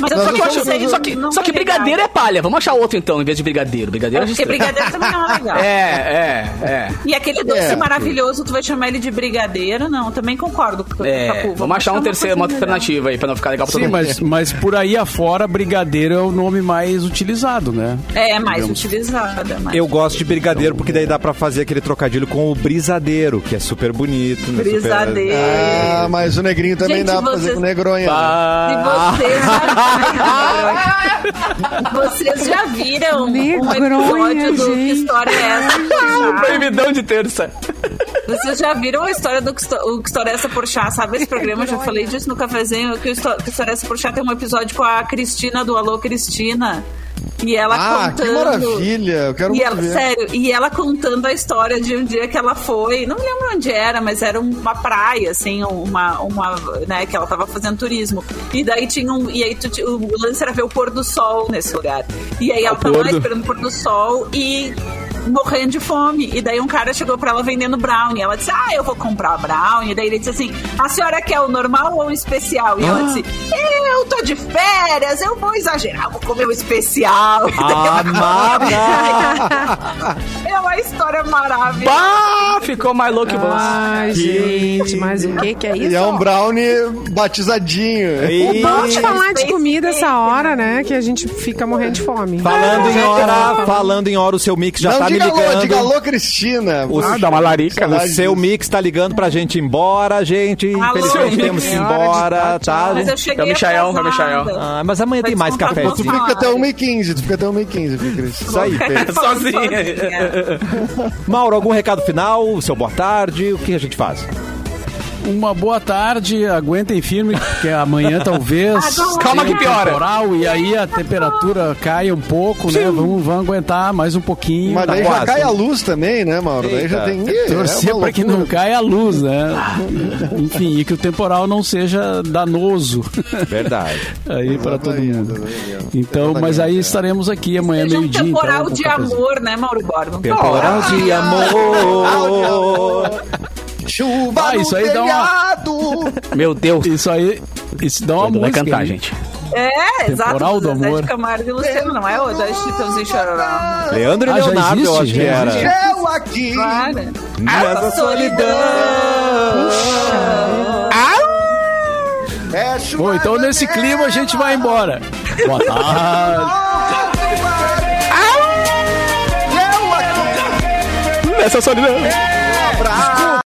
F: Mas eu
D: Nós
F: só que eu acho
C: Só que, só brigadeiro é palha. Vamos achar outro então, em vez de brigadeiro. Brigadeiro é
F: Porque brigadeiro também não é legal.
C: É, é, é.
F: E aquele doce
D: É.
F: maravilhoso, tu vai chamar ele de brigadeiro? Não, também concordo com o
C: É,
F: Capu.
C: vamos achar um terceiro, uma alternativa aí pra não ficar legal pra
E: Sim,
C: todo mundo.
E: mas, mas por aí afora, brigadeiro é o nome mais utilizado, né?
F: É, mais
E: Digamos.
F: utilizada. Mais
A: Eu gosto de brigadeiro porque daí dá pra fazer aquele trocadilho com o brisadeiro, que é super bonito. né? Super-
F: Brisadeiro.
D: Ah, mas o negrinho também
F: Gente,
D: dá pra fazer
F: vocês-
D: com negronha. né?
C: Ah,
F: E vocês já, vocês já viram um
B: Negronha,
F: episódio do Que
B: gente.
F: História é essa?
C: proibidão de terça.
F: Vocês já viram a história do o que História é essa por chá? Sabe esse programa? Eu já falei disso no cafezinho. Que o que História é essa por chá tem um episódio com a Cristina do Alô Cristina. E ela
D: Ah,
F: contando.
D: que maravilha! Eu quero
F: E ela,
D: ver.
F: sério, e ela contando a história de um dia que ela foi, não me lembro onde era, mas era uma praia, assim, uma, uma né, que ela tava fazendo turismo. E daí tinha um, e aí tu, o lance era ver o pôr do sol nesse lugar. E aí ela tava lá esperando o pôr do sol e morrendo de fome. E daí um cara chegou pra ela vendendo brownie. Ela disse, ah, eu vou comprar brownie. E daí ele disse assim, a senhora quer o normal ou o especial? E ela disse, eu tô de férias, eu vou exagerar, vou comer o especial. Daí ela- é uma história maravilhosa.
C: Bah, ficou mais louco que você.
B: Ai, gente, mas o que que é isso?
D: E é um brownie batizadinho.
B: O bom de falar de comida essa hora, né? Que a gente fica morrendo de fome.
A: Falando em hora, falando em hora, o seu mix já
D: não
A: tá me
D: diga alô,
A: ligando.
D: diga alô, Cristina.
A: O-
C: Ah, dá uma larica.
A: O seu mix tá ligando pra gente ir embora, gente. Infelizmente temos que ir embora, tá?
F: Mas eu cheguei
C: É o Michael, é o Michael.
A: Ah, mas amanhã tem mais
F: descontar
D: Tu fica até 1h15, tu fica até 1h15, Fê Cris.
A: Isso aí, Pedro.
C: Sozinha.
A: Mauro, algum recado final? Seu boa tarde? O que a gente faz?
E: Uma boa tarde, aguentem firme, que amanhã talvez.
C: Calma que piora.
E: temporal, e aí a temperatura cai um pouco, né? Vamos, vamos aguentar mais um pouquinho.
D: Mas
E: Tá
D: daí já
A: quase.
D: cai a luz também, né, Mauro? Daí já
A: Eita.
D: tem. Ih,
E: Torcer
D: é
E: para que não caia a luz, né? Enfim, e que o temporal não seja danoso
A: Verdade.
E: aí para todo mundo. Então, mas aí estaremos aqui amanhã
F: Seja um
E: meio-dia.
F: temporal
E: então,
F: de amor, né, Mauro Borba? Um
A: Temporal de amor.
D: Chuva
E: Ah,
D: no
E: isso aí dá uma-.
C: Meu Deus.
E: Isso aí, isso dá uma
C: Vai
E: música.
C: cantar,
E: hein?
C: gente.
F: É, exato.
E: Temporal do
F: Zezé
E: amor.
F: Camargo e Luciano, não é o da Chitãozinho Chororó.
A: Leandro e
E: Ah, já
A: Leonardo, eu
E: existe,
A: acho que
E: já
A: era.
E: existe.
D: Eu aqui.
F: Claro.
A: Nessa solidão.
D: É chuva
E: Bom, então nesse clima a gente vai embora. Boa tarde.
D: Eu aqui.
C: Essa solidão.